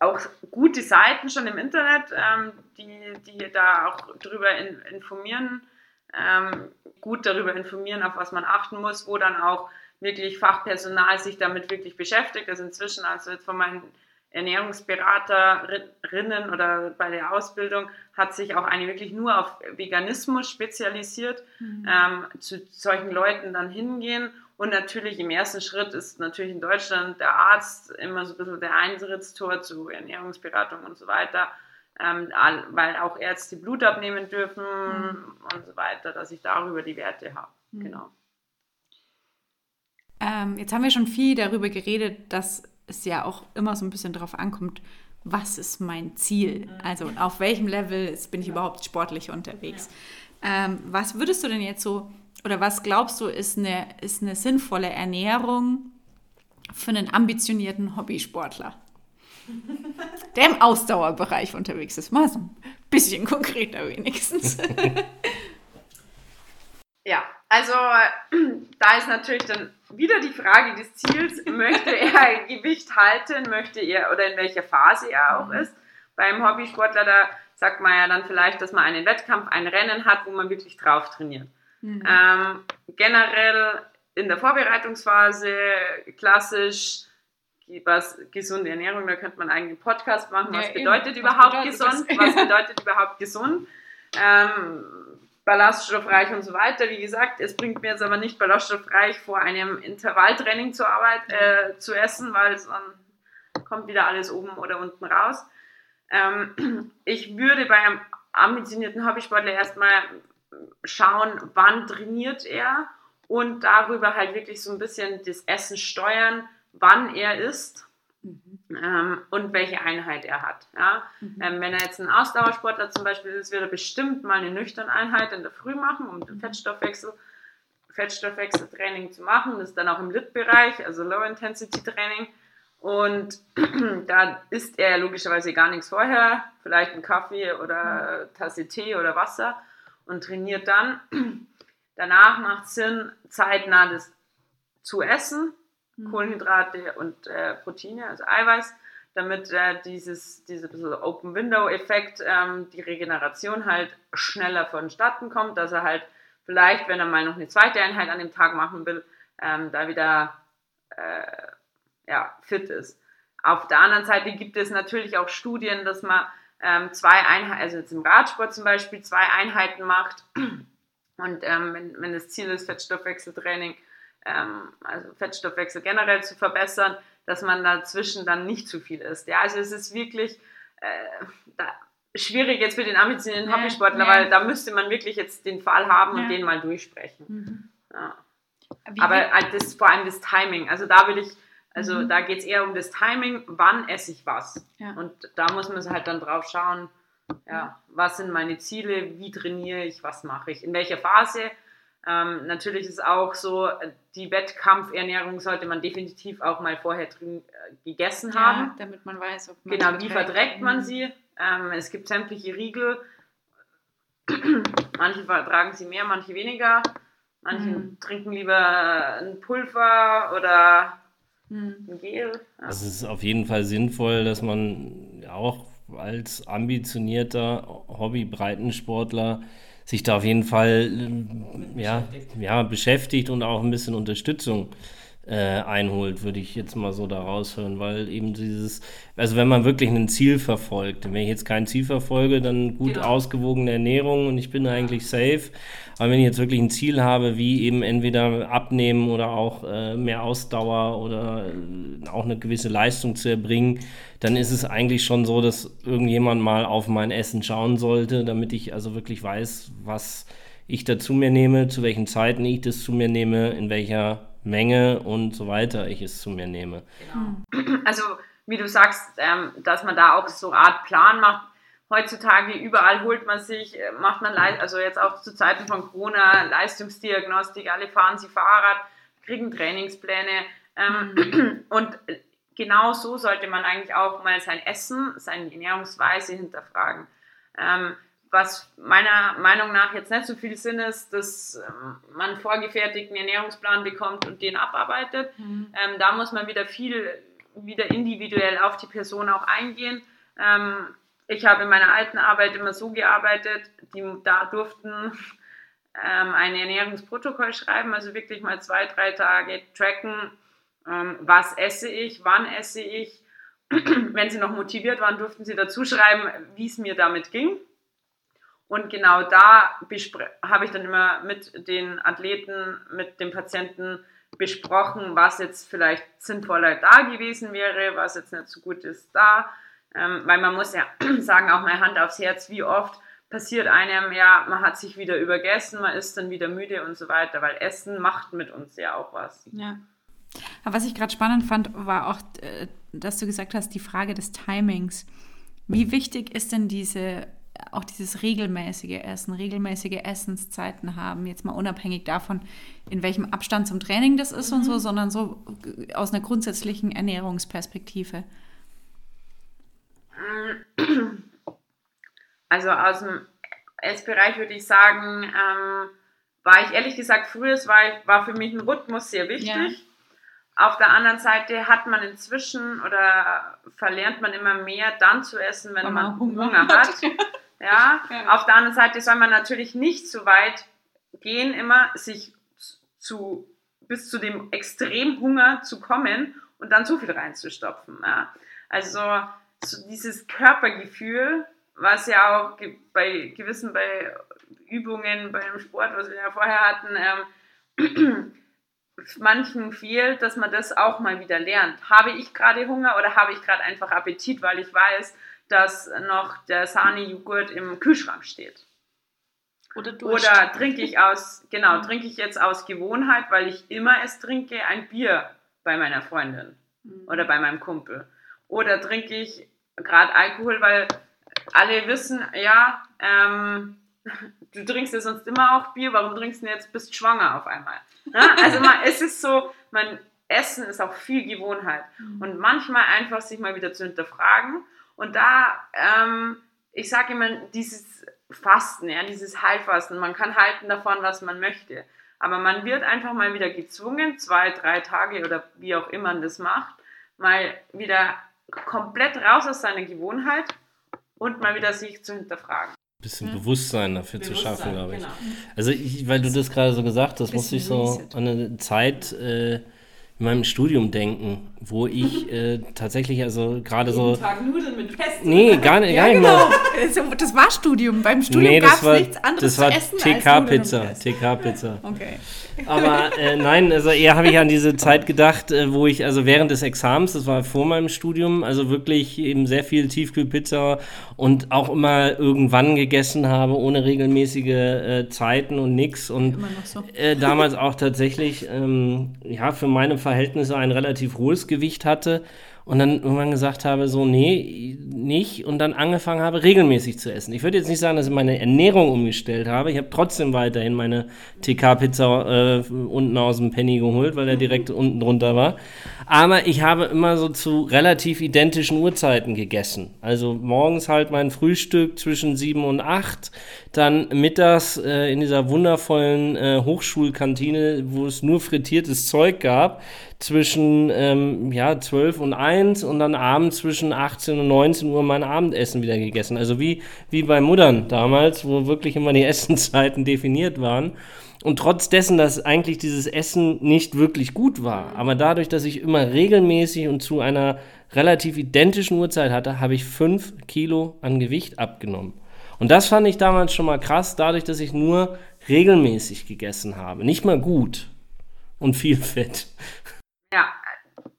auch gute Seiten schon im Internet, ähm, die, die da auch darüber in, informieren, ähm, gut darüber informieren, auf was man achten muss, wo dann auch wirklich Fachpersonal sich damit wirklich beschäftigt. Also inzwischen, also jetzt von meinen Ernährungsberaterinnen oder bei der Ausbildung hat sich auch eine wirklich nur auf Veganismus spezialisiert, mhm. ähm, zu solchen Leuten dann hingehen und natürlich im ersten Schritt ist natürlich in Deutschland der Arzt immer so ein bisschen der Eintrittstor zu Ernährungsberatung und so weiter, ähm, weil auch Ärzte Blut abnehmen dürfen mhm. und so weiter, dass ich darüber die Werte habe. Mhm. Genau. Ähm, jetzt haben wir schon viel darüber geredet, dass es ja auch immer so ein bisschen darauf ankommt, was ist mein Ziel? Mhm. Also auf welchem Level bin ich überhaupt sportlich unterwegs? Ja. Ähm, was würdest du denn jetzt so oder was glaubst du, ist eine, ist eine sinnvolle Ernährung für einen ambitionierten Hobbysportler? der im Ausdauerbereich unterwegs ist. Mal so ein bisschen konkreter wenigstens. ja, also da ist natürlich dann wieder die Frage des Ziels. Möchte er Gewicht halten? Möchte er oder in welcher Phase er auch mhm. ist? Beim Hobbysportler, da sagt man ja dann vielleicht, dass man einen Wettkampf, ein Rennen hat, wo man wirklich drauf trainiert. Mhm. Ähm, generell in der Vorbereitungsphase klassisch was gesunde Ernährung, da könnte man einen eigenen Podcast machen. Was ja, bedeutet eben. überhaupt was bedeutet gesund? Was bedeutet überhaupt gesund? Ähm, ballaststoffreich und so weiter. Wie gesagt, es bringt mir jetzt aber nicht ballaststoffreich vor einem Intervalltraining zur Arbeit äh, zu essen, weil dann kommt wieder alles oben oder unten raus. Ähm, ich würde bei einem ambitionierten Hobbysportler erstmal schauen, wann trainiert er und darüber halt wirklich so ein bisschen das Essen steuern, wann er isst mhm. ähm, und welche Einheit er hat. Ja? Mhm. Ähm, wenn er jetzt ein Ausdauersportler zum Beispiel ist, wird er bestimmt mal eine nüchterne Einheit in der Früh machen, um den mhm. Fettstoffwechsel, Fettstoffwechseltraining zu machen. Das ist dann auch im Lit-Bereich, also Low-Intensity-Training. Und da isst er logischerweise gar nichts vorher, vielleicht einen Kaffee oder mhm. Tasse Tee oder Wasser und trainiert dann. Danach macht es Sinn, zeitnah das zu essen, mhm. Kohlenhydrate und äh, Proteine, also Eiweiß, damit äh, dieses, dieser Open Window Effekt, ähm, die Regeneration halt schneller vonstatten kommt, dass er halt vielleicht, wenn er mal noch eine zweite Einheit an dem Tag machen will, ähm, da wieder äh, ja, fit ist. Auf der anderen Seite gibt es natürlich auch Studien, dass man ähm, zwei Einheiten, also jetzt im Radsport zum Beispiel, zwei Einheiten macht und ähm, wenn, wenn das Ziel ist, Fettstoffwechseltraining, ähm, also Fettstoffwechsel generell zu verbessern, dass man dazwischen dann nicht zu viel isst. Ja, also es ist wirklich äh, da, schwierig jetzt für den ambitionierten nee, Hobbysportler, nee. weil da müsste man wirklich jetzt den Fall haben und den mal durchsprechen. Mhm. Ja. Aber halt das, vor allem das Timing, also da will ich also mhm. da geht es eher um das Timing, wann esse ich was. Ja. Und da muss man halt dann drauf schauen, ja, was sind meine Ziele, wie trainiere ich, was mache ich, in welcher Phase. Ähm, natürlich ist auch so, die Wettkampfernährung sollte man definitiv auch mal vorher drin, äh, gegessen ja, haben. damit man weiß, ob man Genau, wie verträgt man mhm. sie. Ähm, es gibt sämtliche Riegel. manche vertragen sie mehr, manche weniger. Manche mhm. trinken lieber ein Pulver oder. Ein Gel. Ja. Es ist auf jeden Fall sinnvoll, dass man auch als ambitionierter Hobby-Breitensportler sich da auf jeden Fall ja, ja, beschäftigt und auch ein bisschen Unterstützung äh, einholt, würde ich jetzt mal so da raushören, weil eben dieses, also wenn man wirklich ein Ziel verfolgt, wenn ich jetzt kein Ziel verfolge, dann gut genau. ausgewogene Ernährung und ich bin eigentlich safe, aber wenn ich jetzt wirklich ein Ziel habe, wie eben entweder abnehmen oder auch äh, mehr Ausdauer oder äh, auch eine gewisse Leistung zu erbringen, dann ist es eigentlich schon so, dass irgendjemand mal auf mein Essen schauen sollte, damit ich also wirklich weiß, was ich da zu mir nehme, zu welchen Zeiten ich das zu mir nehme, in welcher Menge und so weiter ich es zu mir nehme. Genau. Also wie du sagst, ähm, dass man da auch so eine Art Plan macht. Heutzutage überall holt man sich, äh, macht man, also jetzt auch zu Zeiten von Corona, Leistungsdiagnostik, alle fahren sie Fahrrad, kriegen Trainingspläne. Ähm, mhm. Und genau so sollte man eigentlich auch mal sein Essen, seine Ernährungsweise hinterfragen. Ähm, was meiner Meinung nach jetzt nicht so viel Sinn ist, dass ähm, man einen vorgefertigten Ernährungsplan bekommt und den abarbeitet. Mhm. Ähm, da muss man wieder viel, wieder individuell auf die Person auch eingehen. Ähm, ich habe in meiner alten Arbeit immer so gearbeitet, die da durften ähm, ein Ernährungsprotokoll schreiben, also wirklich mal zwei, drei Tage tracken, ähm, was esse ich, wann esse ich. Wenn sie noch motiviert waren, durften sie dazu schreiben, wie es mir damit ging. Und genau da habe ich dann immer mit den Athleten, mit den Patienten besprochen, was jetzt vielleicht sinnvoller da gewesen wäre, was jetzt nicht so gut ist da. Ähm, weil man muss ja sagen, auch mal Hand aufs Herz, wie oft passiert einem, ja, man hat sich wieder übergessen, man ist dann wieder müde und so weiter, weil Essen macht mit uns ja auch was. Ja. Aber was ich gerade spannend fand, war auch, äh, dass du gesagt hast, die Frage des Timings. Wie wichtig ist denn diese auch dieses regelmäßige Essen, regelmäßige Essenszeiten haben, jetzt mal unabhängig davon, in welchem Abstand zum Training das ist mhm. und so, mhm. sondern so aus einer grundsätzlichen Ernährungsperspektive. Also aus dem Essbereich würde ich sagen, ähm, war ich ehrlich gesagt, früher war, war für mich ein Rhythmus sehr wichtig. Ja. Auf der anderen Seite hat man inzwischen oder verlernt man immer mehr dann zu essen, wenn, wenn man Hunger, Hunger hat. Ja? ja? Auf der anderen Seite soll man natürlich nicht so weit gehen, immer sich zu, bis zu dem Extremhunger zu kommen und dann zu viel reinzustopfen. Ja? Also so dieses Körpergefühl, was ja auch bei gewissen bei Übungen beim Sport, was wir ja vorher hatten, ähm, manchen fehlt, dass man das auch mal wieder lernt. Habe ich gerade Hunger oder habe ich gerade einfach Appetit, weil ich weiß, dass noch der Sahne-Joghurt im Kühlschrank steht. Oder, Oder trinke ich aus, genau, trinke ich jetzt aus Gewohnheit, weil ich immer es trinke, ein Bier bei meiner Freundin mhm. oder bei meinem Kumpel. Oder trinke ich gerade Alkohol, weil alle wissen, ja, ähm, du trinkst ja sonst immer auch Bier, warum trinkst du denn jetzt, bist schwanger auf einmal? Ja, also man, es ist so, man, Essen ist auch viel Gewohnheit. Mhm. Und manchmal einfach sich mal wieder zu hinterfragen und da, ähm, ich sage immer, dieses Fasten, ja, dieses Heilfasten, man kann halten davon, was man möchte. Aber man wird einfach mal wieder gezwungen, zwei, drei Tage oder wie auch immer man das macht, mal wieder komplett raus aus seiner Gewohnheit und mal wieder sich zu hinterfragen. Ein bisschen hm? Bewusstsein dafür Bewusstsein, zu schaffen, glaube ich. Genau. Also, ich, weil du das gerade so gesagt hast, muss ich so an eine Zeit äh, in meinem Studium denken, wo ich äh, tatsächlich also gerade so. Tag Nudeln mit Pesto. Nee, gar nicht. Ja, gar genau. Nicht das war Studium. Beim Studium nee, gab es nichts anderes das war zu essen TK-Pizza. TK-Pizza. Okay. Aber äh, nein, also eher habe ich an diese Zeit gedacht, äh, wo ich also während des Examens, das war vor meinem Studium, also wirklich eben sehr viel Tiefkühlpizza und auch immer irgendwann gegessen habe, ohne regelmäßige äh, Zeiten und nix. Und so. Äh, damals auch tatsächlich, ähm, ja, für meine Verhältnisse ein relativ hohes Gewicht hatte und dann irgendwann gesagt habe, so, nee, nicht und dann angefangen habe, regelmäßig zu essen. Ich würde jetzt nicht sagen, dass ich meine Ernährung umgestellt habe. Ich habe trotzdem weiterhin meine TK-Pizza äh, unten aus dem Penny geholt, weil er direkt unten drunter war. Aber ich habe immer so zu relativ identischen Uhrzeiten gegessen. Also morgens halt mein Frühstück zwischen sieben und acht, dann mittags äh, in dieser wundervollen äh, Hochschulkantine, wo es nur frittiertes Zeug gab, zwischen ähm, ja, 12 und 1 eins und dann abends zwischen 18 und 19 Uhr mein Abendessen wieder gegessen. Also wie, wie bei Muttern damals, wo wirklich immer die Essenzeiten definiert waren. Und trotz dessen, dass eigentlich dieses Essen nicht wirklich gut war, aber dadurch, dass ich immer regelmäßig und zu einer relativ identischen Uhrzeit hatte, habe ich fünf Kilo an Gewicht abgenommen. Und das fand ich damals schon mal krass, dadurch, dass ich nur regelmäßig gegessen habe. Nicht mal gut und viel Fett. Ja,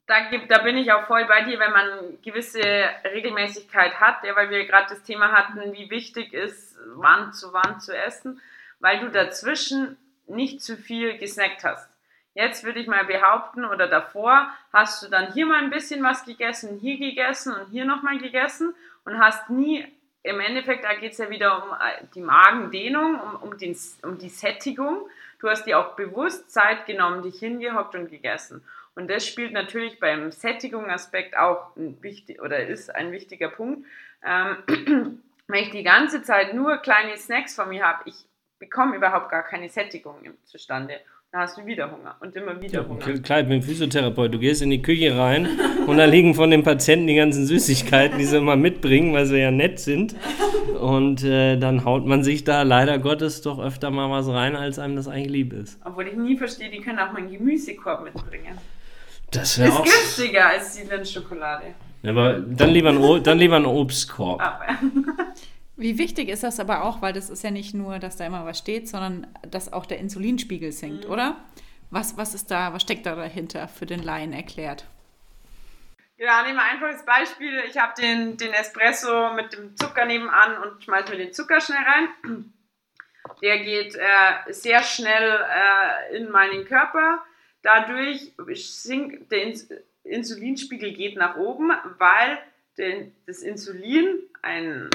da, gibt, da bin ich auch voll bei dir, wenn man gewisse Regelmäßigkeit hat, ja, weil wir gerade das Thema hatten, wie wichtig ist, wann zu wann zu essen, weil du dazwischen nicht zu viel gesnackt hast. Jetzt würde ich mal behaupten, oder davor hast du dann hier mal ein bisschen was gegessen, hier gegessen und hier nochmal gegessen und hast nie, im Endeffekt, da geht es ja wieder um äh, die Magendehnung, um, um, den, um die Sättigung. Du hast dir auch bewusst Zeit genommen, dich hingehockt und gegessen. Und das spielt natürlich beim Sättigungsaspekt auch wichtig, oder ist ein wichtiger Punkt. Ähm, wenn ich die ganze Zeit nur kleine Snacks von mir habe, ich bekomme überhaupt gar keine Sättigung zustande. Dann hast du wieder Hunger und immer wieder Hunger. Ja, klar, ich bin Physiotherapeut. Du gehst in die Küche rein und da liegen von den Patienten die ganzen Süßigkeiten, die sie immer mitbringen, weil sie ja nett sind. Und äh, dann haut man sich da leider Gottes doch öfter mal was rein, als einem das eigentlich lieb ist. Obwohl ich nie verstehe, die können auch meinen Gemüsekorb mitbringen. Das wäre auch... Ist günstiger als die Lindschokolade. Aber dann lieber ein, dann lieber ein Obstkorb. Aber. Wie wichtig ist das aber auch, weil das ist ja nicht nur, dass da immer was steht, sondern dass auch der Insulinspiegel sinkt, mhm. oder? Was, was ist da, was steckt da dahinter für den Laien erklärt? Ja, nehmen wir ein einfaches Beispiel. Ich habe den, den Espresso mit dem Zucker nebenan und schmeiße mir den Zucker schnell rein. Der geht äh, sehr schnell äh, in meinen Körper. Dadurch sinkt der Ins Insulinspiegel geht nach oben, weil den, das Insulin ein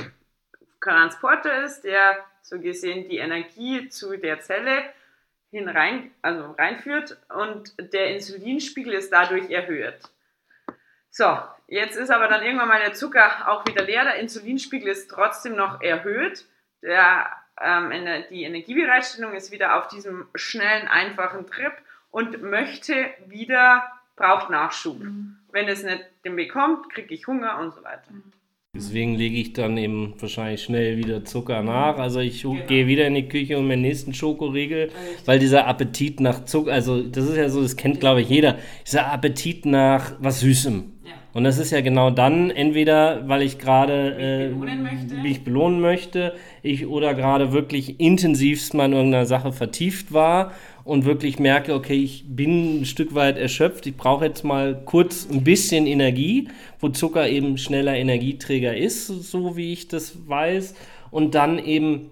Transporter ist, der so gesehen die Energie zu der Zelle hinein, also reinführt und der Insulinspiegel ist dadurch erhöht. So, jetzt ist aber dann irgendwann mal der Zucker auch wieder leer, der Insulinspiegel ist trotzdem noch erhöht, der, ähm, die Energiebereitstellung ist wieder auf diesem schnellen, einfachen Trip und möchte wieder, braucht Nachschub. Mhm. Wenn es nicht den bekommt, kriege ich Hunger und so weiter. Mhm. Deswegen lege ich dann eben wahrscheinlich schnell wieder Zucker nach. Also ich genau. gehe wieder in die Küche und mir nächsten Schokoriegel, weil dieser Appetit nach Zucker, also das ist ja so, das kennt glaube ich jeder, dieser Appetit nach was Süßem. Und das ist ja genau dann entweder, weil ich gerade äh, mich belohnen möchte, ich oder gerade wirklich intensivst mal in irgendeiner Sache vertieft war und wirklich merke, okay, ich bin ein Stück weit erschöpft, ich brauche jetzt mal kurz ein bisschen Energie, wo Zucker eben schneller Energieträger ist, so wie ich das weiß. Und dann eben,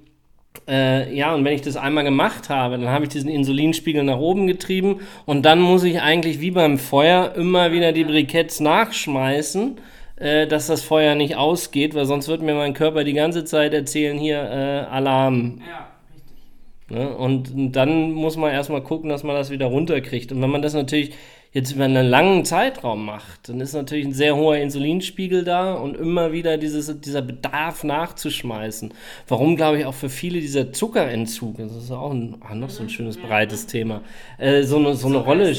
äh, ja, und wenn ich das einmal gemacht habe, dann habe ich diesen Insulinspiegel nach oben getrieben und dann muss ich eigentlich wie beim Feuer immer wieder die Briketts nachschmeißen äh, dass das Feuer nicht ausgeht, weil sonst wird mir mein Körper die ganze Zeit erzählen, hier äh, Alarm. Ja. Ne? Und dann muss man erstmal gucken, dass man das wieder runterkriegt. Und wenn man das natürlich jetzt über einen langen Zeitraum macht, dann ist natürlich ein sehr hoher Insulinspiegel da und immer wieder dieses, dieser Bedarf nachzuschmeißen. Warum, glaube ich, auch für viele dieser Zuckerentzug, das ist auch ein, ah, noch so ein schönes breites Thema, äh, so eine, so eine Rolle,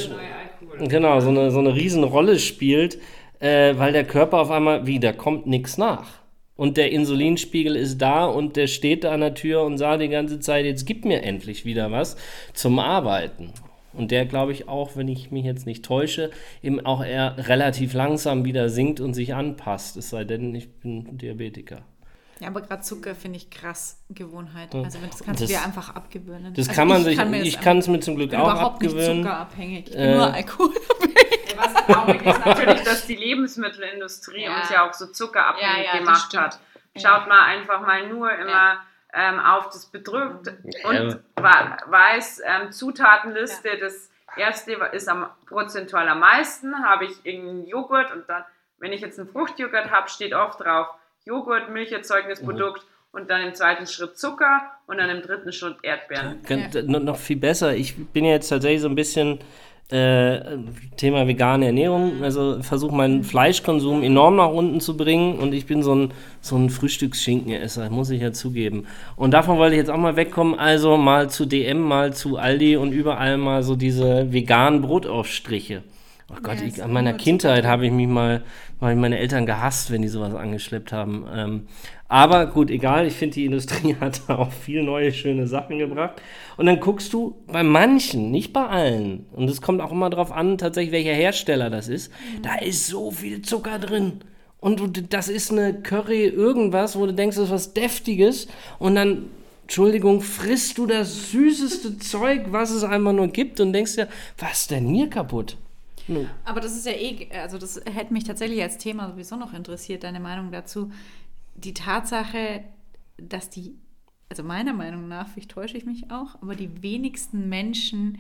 genau, so eine, so eine Riesenrolle spielt, äh, weil der Körper auf einmal wieder kommt nichts nach und der Insulinspiegel ist da und der steht da an der Tür und sagt die ganze Zeit, jetzt gib mir endlich wieder was zum Arbeiten. Und der, glaube ich, auch, wenn ich mich jetzt nicht täusche, eben auch eher relativ langsam wieder sinkt und sich anpasst, es sei denn, ich bin Diabetiker. Ja, aber gerade Zucker finde ich krass Gewohnheit. Also das kannst das, du dir einfach abgewöhnen. Das also kann man sich, kann ich kann es mir zum Glück auch abgewöhnen. Ich bin überhaupt nicht zuckerabhängig, ich bin äh, nur alkoholabhängig. Was traurig ist natürlich, dass die Lebensmittelindustrie ja. uns ja auch so zuckerabhängig ja, ja, gemacht hat. Schaut mal einfach mal nur immer ähm, auf das Bedrückt und weiß ähm, Zutatenliste. Das erste ist am prozentual am meisten. Habe ich irgendeinen Joghurt und dann, wenn ich jetzt einen Fruchtjoghurt habe, steht oft drauf Joghurt, Milcherzeugnisprodukt. Mhm und dann im zweiten Schritt Zucker und dann im dritten Schritt Erdbeeren. Ja. Noch viel besser. Ich bin jetzt tatsächlich so ein bisschen äh, Thema vegane Ernährung. Also versuche meinen Fleischkonsum enorm nach unten zu bringen und ich bin so ein, so ein Frühstücksschinkenesser, muss ich ja zugeben. Und davon wollte ich jetzt auch mal wegkommen. Also mal zu DM, mal zu Aldi und überall mal so diese veganen Brotaufstriche. Oh Gott, Ja, ich, an meiner Kindheit habe ich mich mal, mal meine Eltern gehasst, wenn die sowas angeschleppt haben. Ähm, aber gut, egal, ich finde, die Industrie hat da auch viel neue, schöne Sachen gebracht. Und dann guckst du bei manchen, nicht bei allen, und es kommt auch immer darauf an, tatsächlich, welcher Hersteller das ist, da ist so viel Zucker drin. Und du, das ist eine Curry irgendwas, wo du denkst, das ist was Deftiges. Und dann, Entschuldigung, frisst du das süßeste Zeug, was es einfach nur gibt und denkst dir, was ist denn hier kaputt? Aber das ist ja eh, also das hätte mich tatsächlich als Thema sowieso noch interessiert, deine Meinung dazu. Die Tatsache, dass die, also meiner Meinung nach, vielleicht täusche ich mich auch, aber die wenigsten Menschen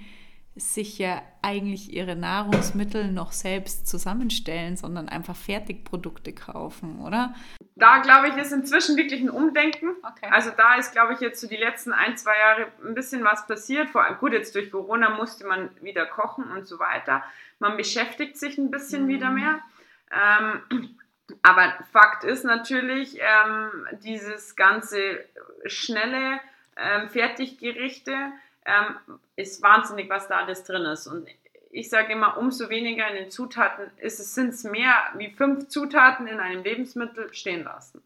sich ja eigentlich ihre Nahrungsmittel noch selbst zusammenstellen, sondern einfach Fertigprodukte kaufen, oder? Da glaube ich, ist inzwischen wirklich ein Umdenken. Okay. Also da ist, glaube ich, jetzt so die letzten ein, zwei Jahre ein bisschen was passiert. Vor allem, gut, jetzt durch Corona musste man wieder kochen und so weiter. Man beschäftigt sich ein bisschen Mhm. wieder mehr. Ähm, aber Fakt ist natürlich, ähm, dieses ganze schnelle ähm, Fertiggerichte ähm, ist wahnsinnig, was da alles drin ist. Und ich sage immer, umso weniger in den Zutaten ist es, sind es mehr wie fünf Zutaten in einem Lebensmittel stehen lassen.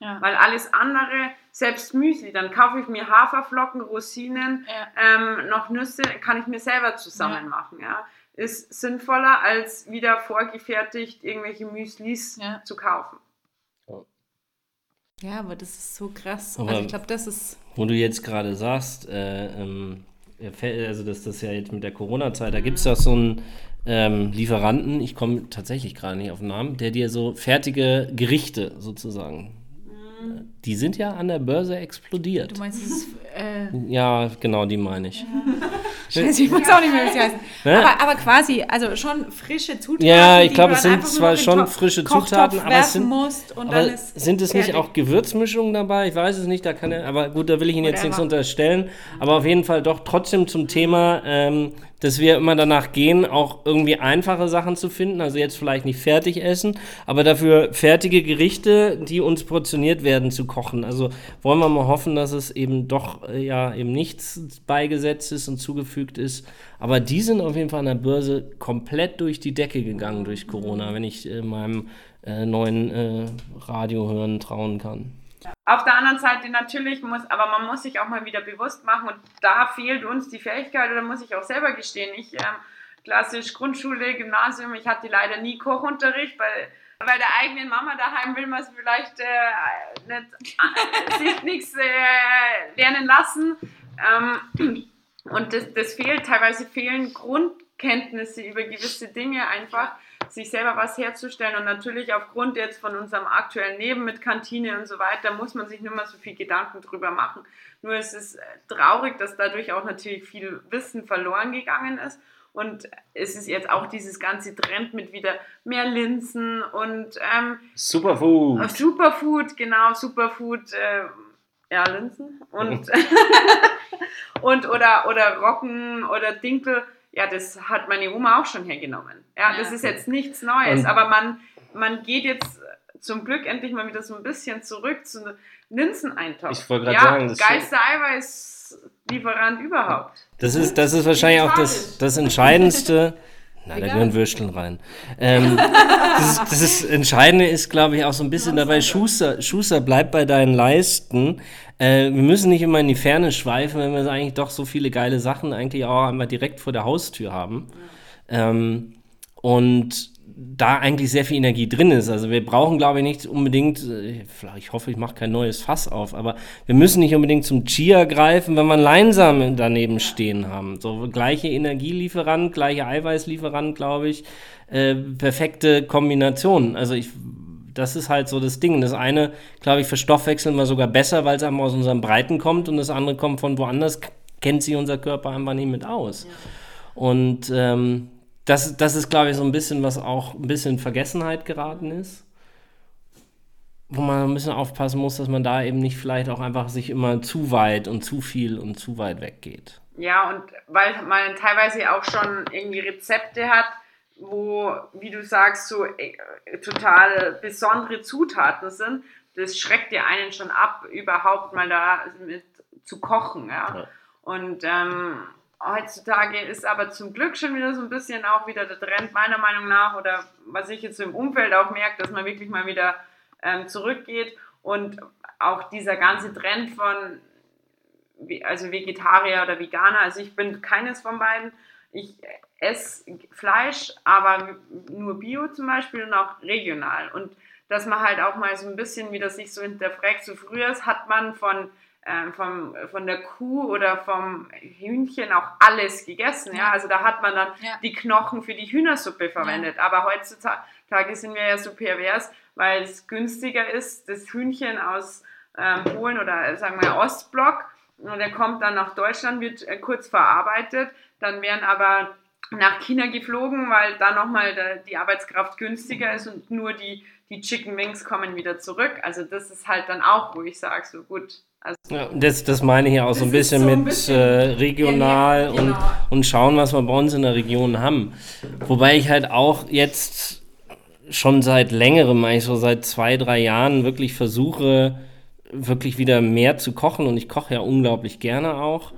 Ja. Weil alles andere, selbst Müsli, dann kaufe ich mir Haferflocken, Rosinen, Ja. ähm, noch Nüsse, kann ich mir selber zusammen machen. Ja. Ist sinnvoller, als wieder vorgefertigt irgendwelche Müslis Ja. zu kaufen. Ja, aber das ist so krass. Aber- also ich glaube, das ist. Wo du jetzt gerade sagst, äh, ähm, also das, das ja jetzt mit der Corona-Zeit, da gibt es doch so einen ähm, Lieferanten, ich komme tatsächlich gerade nicht auf den Namen, der dir so fertige Gerichte sozusagen, äh, die sind ja an der Börse explodiert. Du meinst, es ist. Äh, Ja, genau, die meine ich. Scheiße, ich weiß auch nicht mehr, wie sie heißen. Ne? Aber, aber quasi, also schon frische Zutaten. Ja, ich glaube, es sind zwar schon frische Kochtopf Zutaten, aber es sind, aber sind es nicht auch Gewürzmischungen dabei? Ich weiß es nicht, da kann er, aber gut, da will ich Ihnen jetzt nichts unterstellen. Aber auf jeden Fall doch trotzdem zum Thema, ähm, dass wir immer danach gehen, auch irgendwie einfache Sachen zu finden. Also jetzt vielleicht nicht fertig essen, aber dafür fertige Gerichte, die uns portioniert werden, zu kochen. Also wollen wir mal hoffen, dass es eben doch äh, ja eben nichts beigesetzt ist und zugefügt ist. Aber die sind auf jeden Fall an der Börse komplett durch die Decke gegangen durch Corona, wenn ich äh, meinem äh, neuen äh, Radio hören trauen kann. Auf der anderen Seite natürlich muss, aber man muss sich auch mal wieder bewusst machen und da fehlt uns die Fähigkeit oder muss ich auch selber gestehen. Ich ähm, klassisch Grundschule, Gymnasium, ich hatte leider nie Kochunterricht, weil bei der eigenen Mama daheim will man es vielleicht äh, nicht, äh, sich nichts äh, lernen lassen. Ähm, und das, das fehlt, teilweise fehlen Grundkenntnisse über gewisse Dinge einfach, sich selber was herzustellen. Und natürlich aufgrund jetzt von unserem aktuellen Leben mit Kantine und so weiter, muss man sich nicht mehr so viel Gedanken drüber machen. Nur es ist äh, traurig, dass dadurch auch natürlich viel Wissen verloren gegangen ist. Und es ist jetzt auch dieses ganze Trend mit wieder mehr Linsen und ähm, Superfood. Superfood, genau, Superfood, äh, ja, Linsen und, und oder, oder Roggen oder Dinkel, ja, das hat meine Oma auch schon hergenommen. Ja, das ist jetzt nichts Neues, aber man, man geht jetzt zum Glück endlich mal wieder so ein bisschen zurück zu Linseneintopf. Ich wollte gerade ja, sagen, das ist geilster Eiweißlieferant überhaupt. Das ist, das ist wahrscheinlich auch das, das Entscheidendste. Na, da Vegan. gehören Würsteln rein. Ähm, das, ist, das ist, Entscheidende ist, glaube ich, auch so ein bisschen dabei, Schuster, Schuster, bleib bei deinen Leisten. Äh, wir müssen nicht immer in die Ferne schweifen, wenn wir eigentlich doch so viele geile Sachen eigentlich auch einmal direkt vor der Haustür haben. Ähm, und da eigentlich sehr viel Energie drin ist. Also wir brauchen, glaube ich, nicht unbedingt, äh, ich hoffe, ich mache kein neues Fass auf, aber wir müssen nicht unbedingt zum Chia greifen, wenn wir Leinsamen daneben stehen haben. So gleiche Energielieferant, gleiche Eiweißlieferant, glaube ich. Äh, perfekte Kombination. Also ich, das ist halt so das Ding. Das eine, glaube ich, verstoffwechseln wir sogar besser, weil es einmal aus unseren Breiten kommt und das andere kommt von woanders, kennt sich unser Körper einfach nicht mit aus. Und ähm, das, das ist, glaube ich, so ein bisschen, was auch ein bisschen in Vergessenheit geraten ist. Wo man ein bisschen aufpassen muss, dass man da eben nicht vielleicht auch einfach sich immer zu weit und zu viel und zu weit weggeht. Ja, und weil man teilweise auch schon irgendwie Rezepte hat, wo, wie du sagst, so äh, total besondere Zutaten sind, das schreckt ja einen schon ab, überhaupt mal da mit zu kochen. Ja? Ja. Und ähm, heutzutage ist aber zum Glück schon wieder so ein bisschen auch wieder der Trend, meiner Meinung nach, oder was ich jetzt im Umfeld auch merke, dass man wirklich mal wieder ähm, zurückgeht und auch dieser ganze Trend von also Vegetarier oder Veganer, also ich bin keines von beiden. Ich esse Fleisch, aber nur Bio zum Beispiel und auch regional. Und dass man halt auch mal so ein bisschen wieder sich so hinterfragt, so früher hat man von ähm, vom, von der Kuh oder vom Hühnchen auch alles gegessen. Ja? Also da hat man dann ja. die Knochen für die Hühnersuppe verwendet. Ja. Aber heutzutage sind wir ja so pervers, weil es günstiger ist, das Hühnchen aus ähm, Polen oder sagen wir Ostblock, und der kommt dann nach Deutschland, wird äh, kurz verarbeitet, dann werden aber nach China geflogen, weil da nochmal die Arbeitskraft günstiger ist und nur die, die Chicken Wings kommen wieder zurück. Also das ist halt dann auch, wo ich sage, so gut, also ja, das, das meine ich ja auch so ein bisschen so ein mit bisschen äh, regional ja, genau. und, und schauen, was wir bei uns in der Region haben. Wobei ich halt auch jetzt schon seit längerem, eigentlich so seit zwei, drei Jahren wirklich versuche, wirklich wieder mehr zu kochen und ich koche ja unglaublich gerne auch.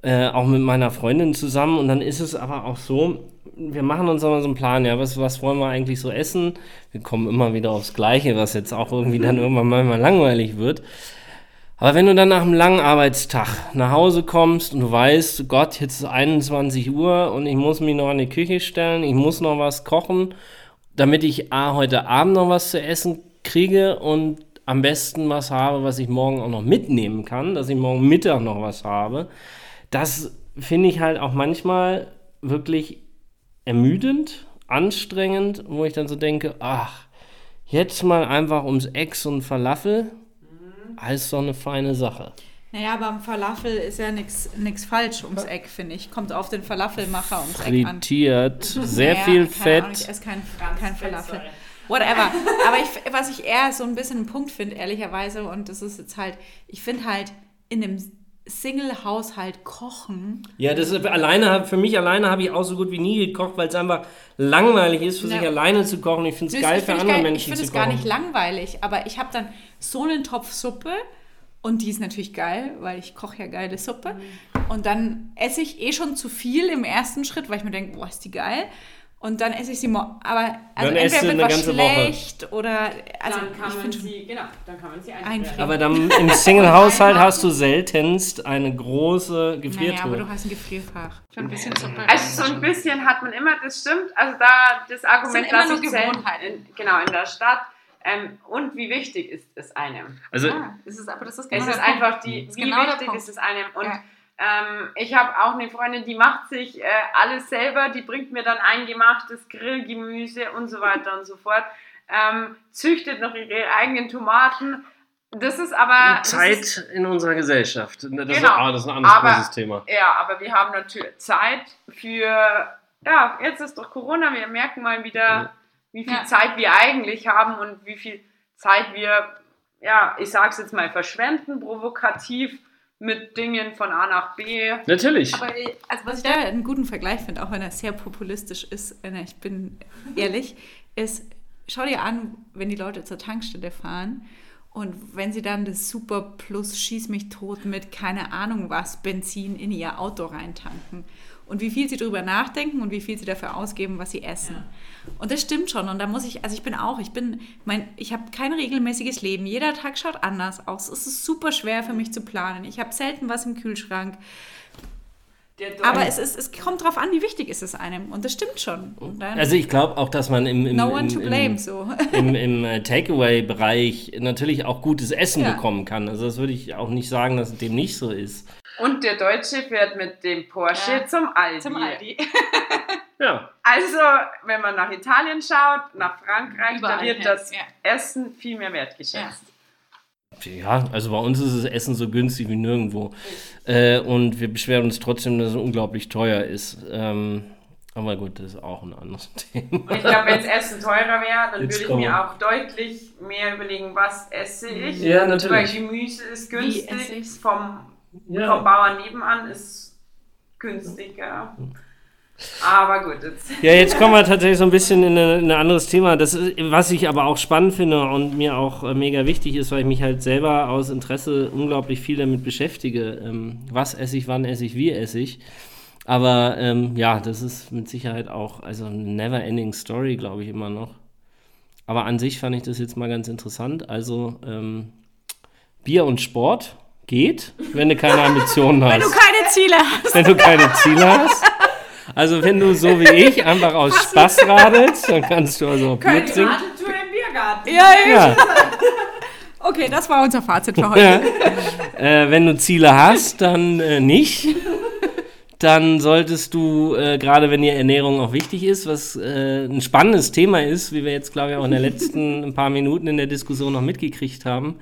Äh, auch mit meiner Freundin zusammen und dann ist es aber auch so, wir machen uns immer so einen Plan, ja, was, was wollen wir eigentlich so essen? Wir kommen immer wieder aufs Gleiche, was jetzt auch irgendwie dann irgendwann mal langweilig wird. Aber wenn du dann nach einem langen Arbeitstag nach Hause kommst und du weißt, Gott, jetzt ist 21 Uhr und ich muss mich noch in die Küche stellen, ich muss noch was kochen, damit ich A, heute Abend noch was zu essen kriege und am besten was habe, was ich morgen auch noch mitnehmen kann, dass ich morgen Mittag noch was habe. Das finde ich halt auch manchmal wirklich ermüdend, anstrengend, wo ich dann so denke, ach, jetzt mal einfach ums Ex und Falafel alles so eine feine Sache. Naja, beim Falafel ist ja nichts falsch ums Eck, finde ich. Kommt auf den Falafelmacher ums Eck an. Frittiert, sehr naja, viel Fett. Ahnung, ich esse kein, kein Falafel. Whatever. Aber ich, was ich eher so ein bisschen einen Punkt finde, ehrlicherweise, und das ist jetzt halt, ich finde halt in einem Single-Haushalt kochen. Ja, das ist alleine, für mich alleine habe ich auch so gut wie nie gekocht, weil es einfach langweilig ist, für ja. sich alleine zu kochen. Ich finde es geil für andere geil. Menschen zu kochen. Ich finde es gar nicht langweilig, aber ich habe dann so einen Topf Suppe und die ist natürlich geil, weil ich koche ja geile Suppe. Mhm. Und dann esse ich eh schon zu viel im ersten Schritt, weil ich mir denke, boah, ist die geil. Und dann esse ich sie morgen. Aber also dann entweder wird was schlecht Woche. oder. Also dann kann man sie, genau, dann kann man sie einfrieren. Aber dann im Single-Haushalt hast du seltenst eine große Gefriertruhe. Naja, aber du hast ein Gefrierfach. Für ein bisschen Suppe. Also so ein bisschen hat man immer, das stimmt. Also da das Argument, das sind immer nur Gewohnheiten. genau, in der Stadt. Ähm, und wie wichtig ist es einem? Also, ja, das ist, aber das ist genau Es ist einfach die, wie genau wichtig ist es einem? Und ja ähm, ich habe auch eine Freundin, die macht sich äh, alles selber, die bringt mir dann eingemachtes Grillgemüse und so weiter und so fort. Ähm, züchtet noch ihre eigenen Tomaten. Das ist aber. Zeit ist, in unserer Gesellschaft. Das, genau, ist, ah, das ist ein anderes aber, großes Thema. Ja, aber wir haben natürlich Zeit für. Ja, jetzt ist doch Corona, wir merken mal wieder, ja. Wie viel ja. Zeit wir eigentlich haben und wie viel Zeit wir, ja, ich sag's jetzt mal, verschwenden, provokativ mit Dingen von A nach B. Natürlich. Aber also was ich da einen guten Vergleich finde, auch wenn er sehr populistisch ist, ich bin ehrlich, ist, schau dir an, wenn die Leute zur Tankstelle fahren und wenn sie dann das Super Plus Schieß mich tot mit keine Ahnung was Benzin in ihr Auto reintanken und wie viel sie darüber nachdenken und wie viel sie dafür ausgeben, was sie essen. Ja. Und das stimmt schon. Und da muss ich, also ich bin auch, ich bin, mein, ich habe kein regelmäßiges Leben. Jeder Tag schaut anders aus. Es ist super schwer für mich zu planen. Ich habe selten was im Kühlschrank. Aber es, ist, es kommt darauf an, wie wichtig ist es einem. Und das stimmt schon. also ich glaube auch, dass man im, im, no one to blame, im, so. im, im äh, Takeaway-Bereich natürlich auch gutes Essen ja. bekommen kann. Also das würde ich auch nicht sagen, dass es dem nicht so ist. Und der Deutsche fährt mit dem Porsche ja. zum Aldi. Zum Aldi. ja. Also, wenn man nach Italien schaut, nach Frankreich, Überall da wird das ja. Essen viel mehr wertgeschätzt. Ja, also bei uns ist das Essen so günstig wie nirgendwo. Äh, und wir beschweren uns trotzdem, dass es unglaublich teuer ist. Ähm, aber gut, das ist auch ein anderes Thema. Ich glaube, wenn das Essen teurer wäre, dann Jetzt würde ich mir auch deutlich mehr überlegen, was esse ich. Ja, natürlich. Weil Gemüse ist günstig vom ja. vom Bauern nebenan ist günstiger. Aber gut. Jetzt. Ja, jetzt kommen wir tatsächlich so ein bisschen in, eine, in ein anderes Thema. Das ist, was ich aber auch spannend finde und mir auch äh, mega wichtig ist, weil ich mich halt selber aus Interesse unglaublich viel damit beschäftige. Ähm, was esse ich, wann esse ich, wie esse ich. Aber ähm, ja, das ist mit Sicherheit auch also eine never-ending Story, glaube ich immer noch. Aber an sich fand ich das jetzt mal ganz interessant. Also ähm, Bier und Sport geht, wenn du keine Ambitionen hast. Wenn du keine Ziele hast. Wenn du keine Ziele hast. Also wenn du so wie ich einfach aus Spaß radelst, dann kannst du also Bier trinken. Radeltour im Biergarten. Ja, ja. Ja. Okay, das war unser Fazit für heute. äh, wenn du Ziele hast, dann äh, nicht. Dann solltest du, äh, gerade wenn dir Ernährung auch wichtig ist, was äh, ein spannendes Thema ist, wie wir jetzt, glaube ich, auch in den letzten ein paar Minuten in der Diskussion noch mitgekriegt haben,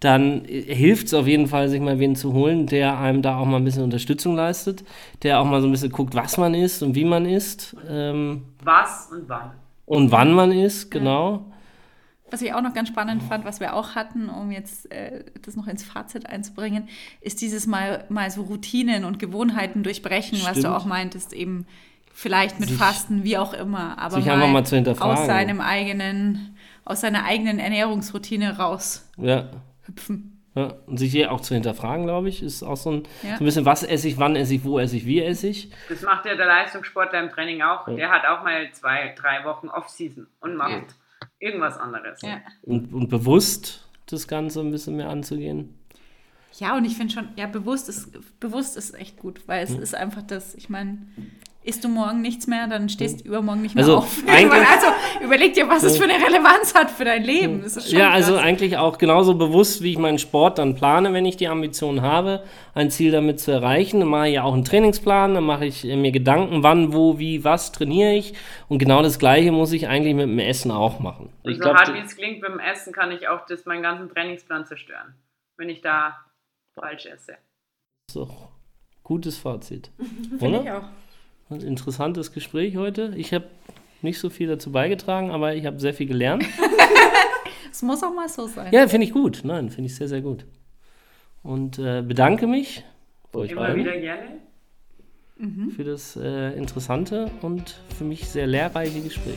dann hilft es auf jeden Fall, sich mal wen zu holen, der einem da auch mal ein bisschen Unterstützung leistet, der auch mal so ein bisschen guckt, was man isst und wie man isst ähm, Was und wann. und wann man isst, genau. Was ich auch noch ganz spannend fand, was wir auch hatten, um jetzt äh, das noch ins Fazit einzubringen, ist dieses mal, mal so Routinen und Gewohnheiten durchbrechen, was Stimmt. du auch meintest, eben vielleicht mit Sich- Fasten, wie auch immer, aber sich einfach mal zu hinterfragen. aus seinem eigenen, aus seiner eigenen Ernährungsroutine raushüpfen. Ja. Ja, und sich hier auch zu hinterfragen, glaube ich, ist auch so ein, Ja. so ein bisschen, was esse ich, wann esse ich, wo esse ich, wie esse ich. Das macht ja der Leistungssportler im Training auch. Der hat auch mal zwei, drei Wochen Off-Season und macht Ja. irgendwas anderes. Ja. Und, und bewusst das Ganze ein bisschen mehr anzugehen. Ja, und ich finde schon, ja, bewusst ist, bewusst ist echt gut, weil Hm. es ist einfach das, ich meine, isst du morgen nichts mehr, dann stehst du übermorgen nicht mehr Also, auf. eigentlich- also überleg dir, was es für eine Relevanz hat für dein Leben. Das ist schon Ja, also krass. eigentlich auch genauso bewusst, wie ich meinen Sport dann plane, wenn ich die Ambition habe, ein Ziel damit zu erreichen. Dann mache ich ja auch einen Trainingsplan, dann mache ich äh, mir Gedanken, wann, wo, wie, was trainiere ich. Und genau das Gleiche muss ich eigentlich mit dem Essen auch machen. Und so glaube, hart wie es klingt, beim Essen kann ich auch das, meinen ganzen Trainingsplan zerstören, wenn ich da falsch esse. ein gutes Fazit. Finde ich auch. Ein interessantes Gespräch heute. Ich habe nicht so viel dazu beigetragen, aber ich habe sehr viel gelernt. Es muss auch mal so sein. Ja, finde ich gut. Nein, finde ich sehr, sehr gut. Und äh, bedanke mich bei euch Immer beiden wieder gerne. für das äh, interessante und für mich sehr lehrreiche Gespräch.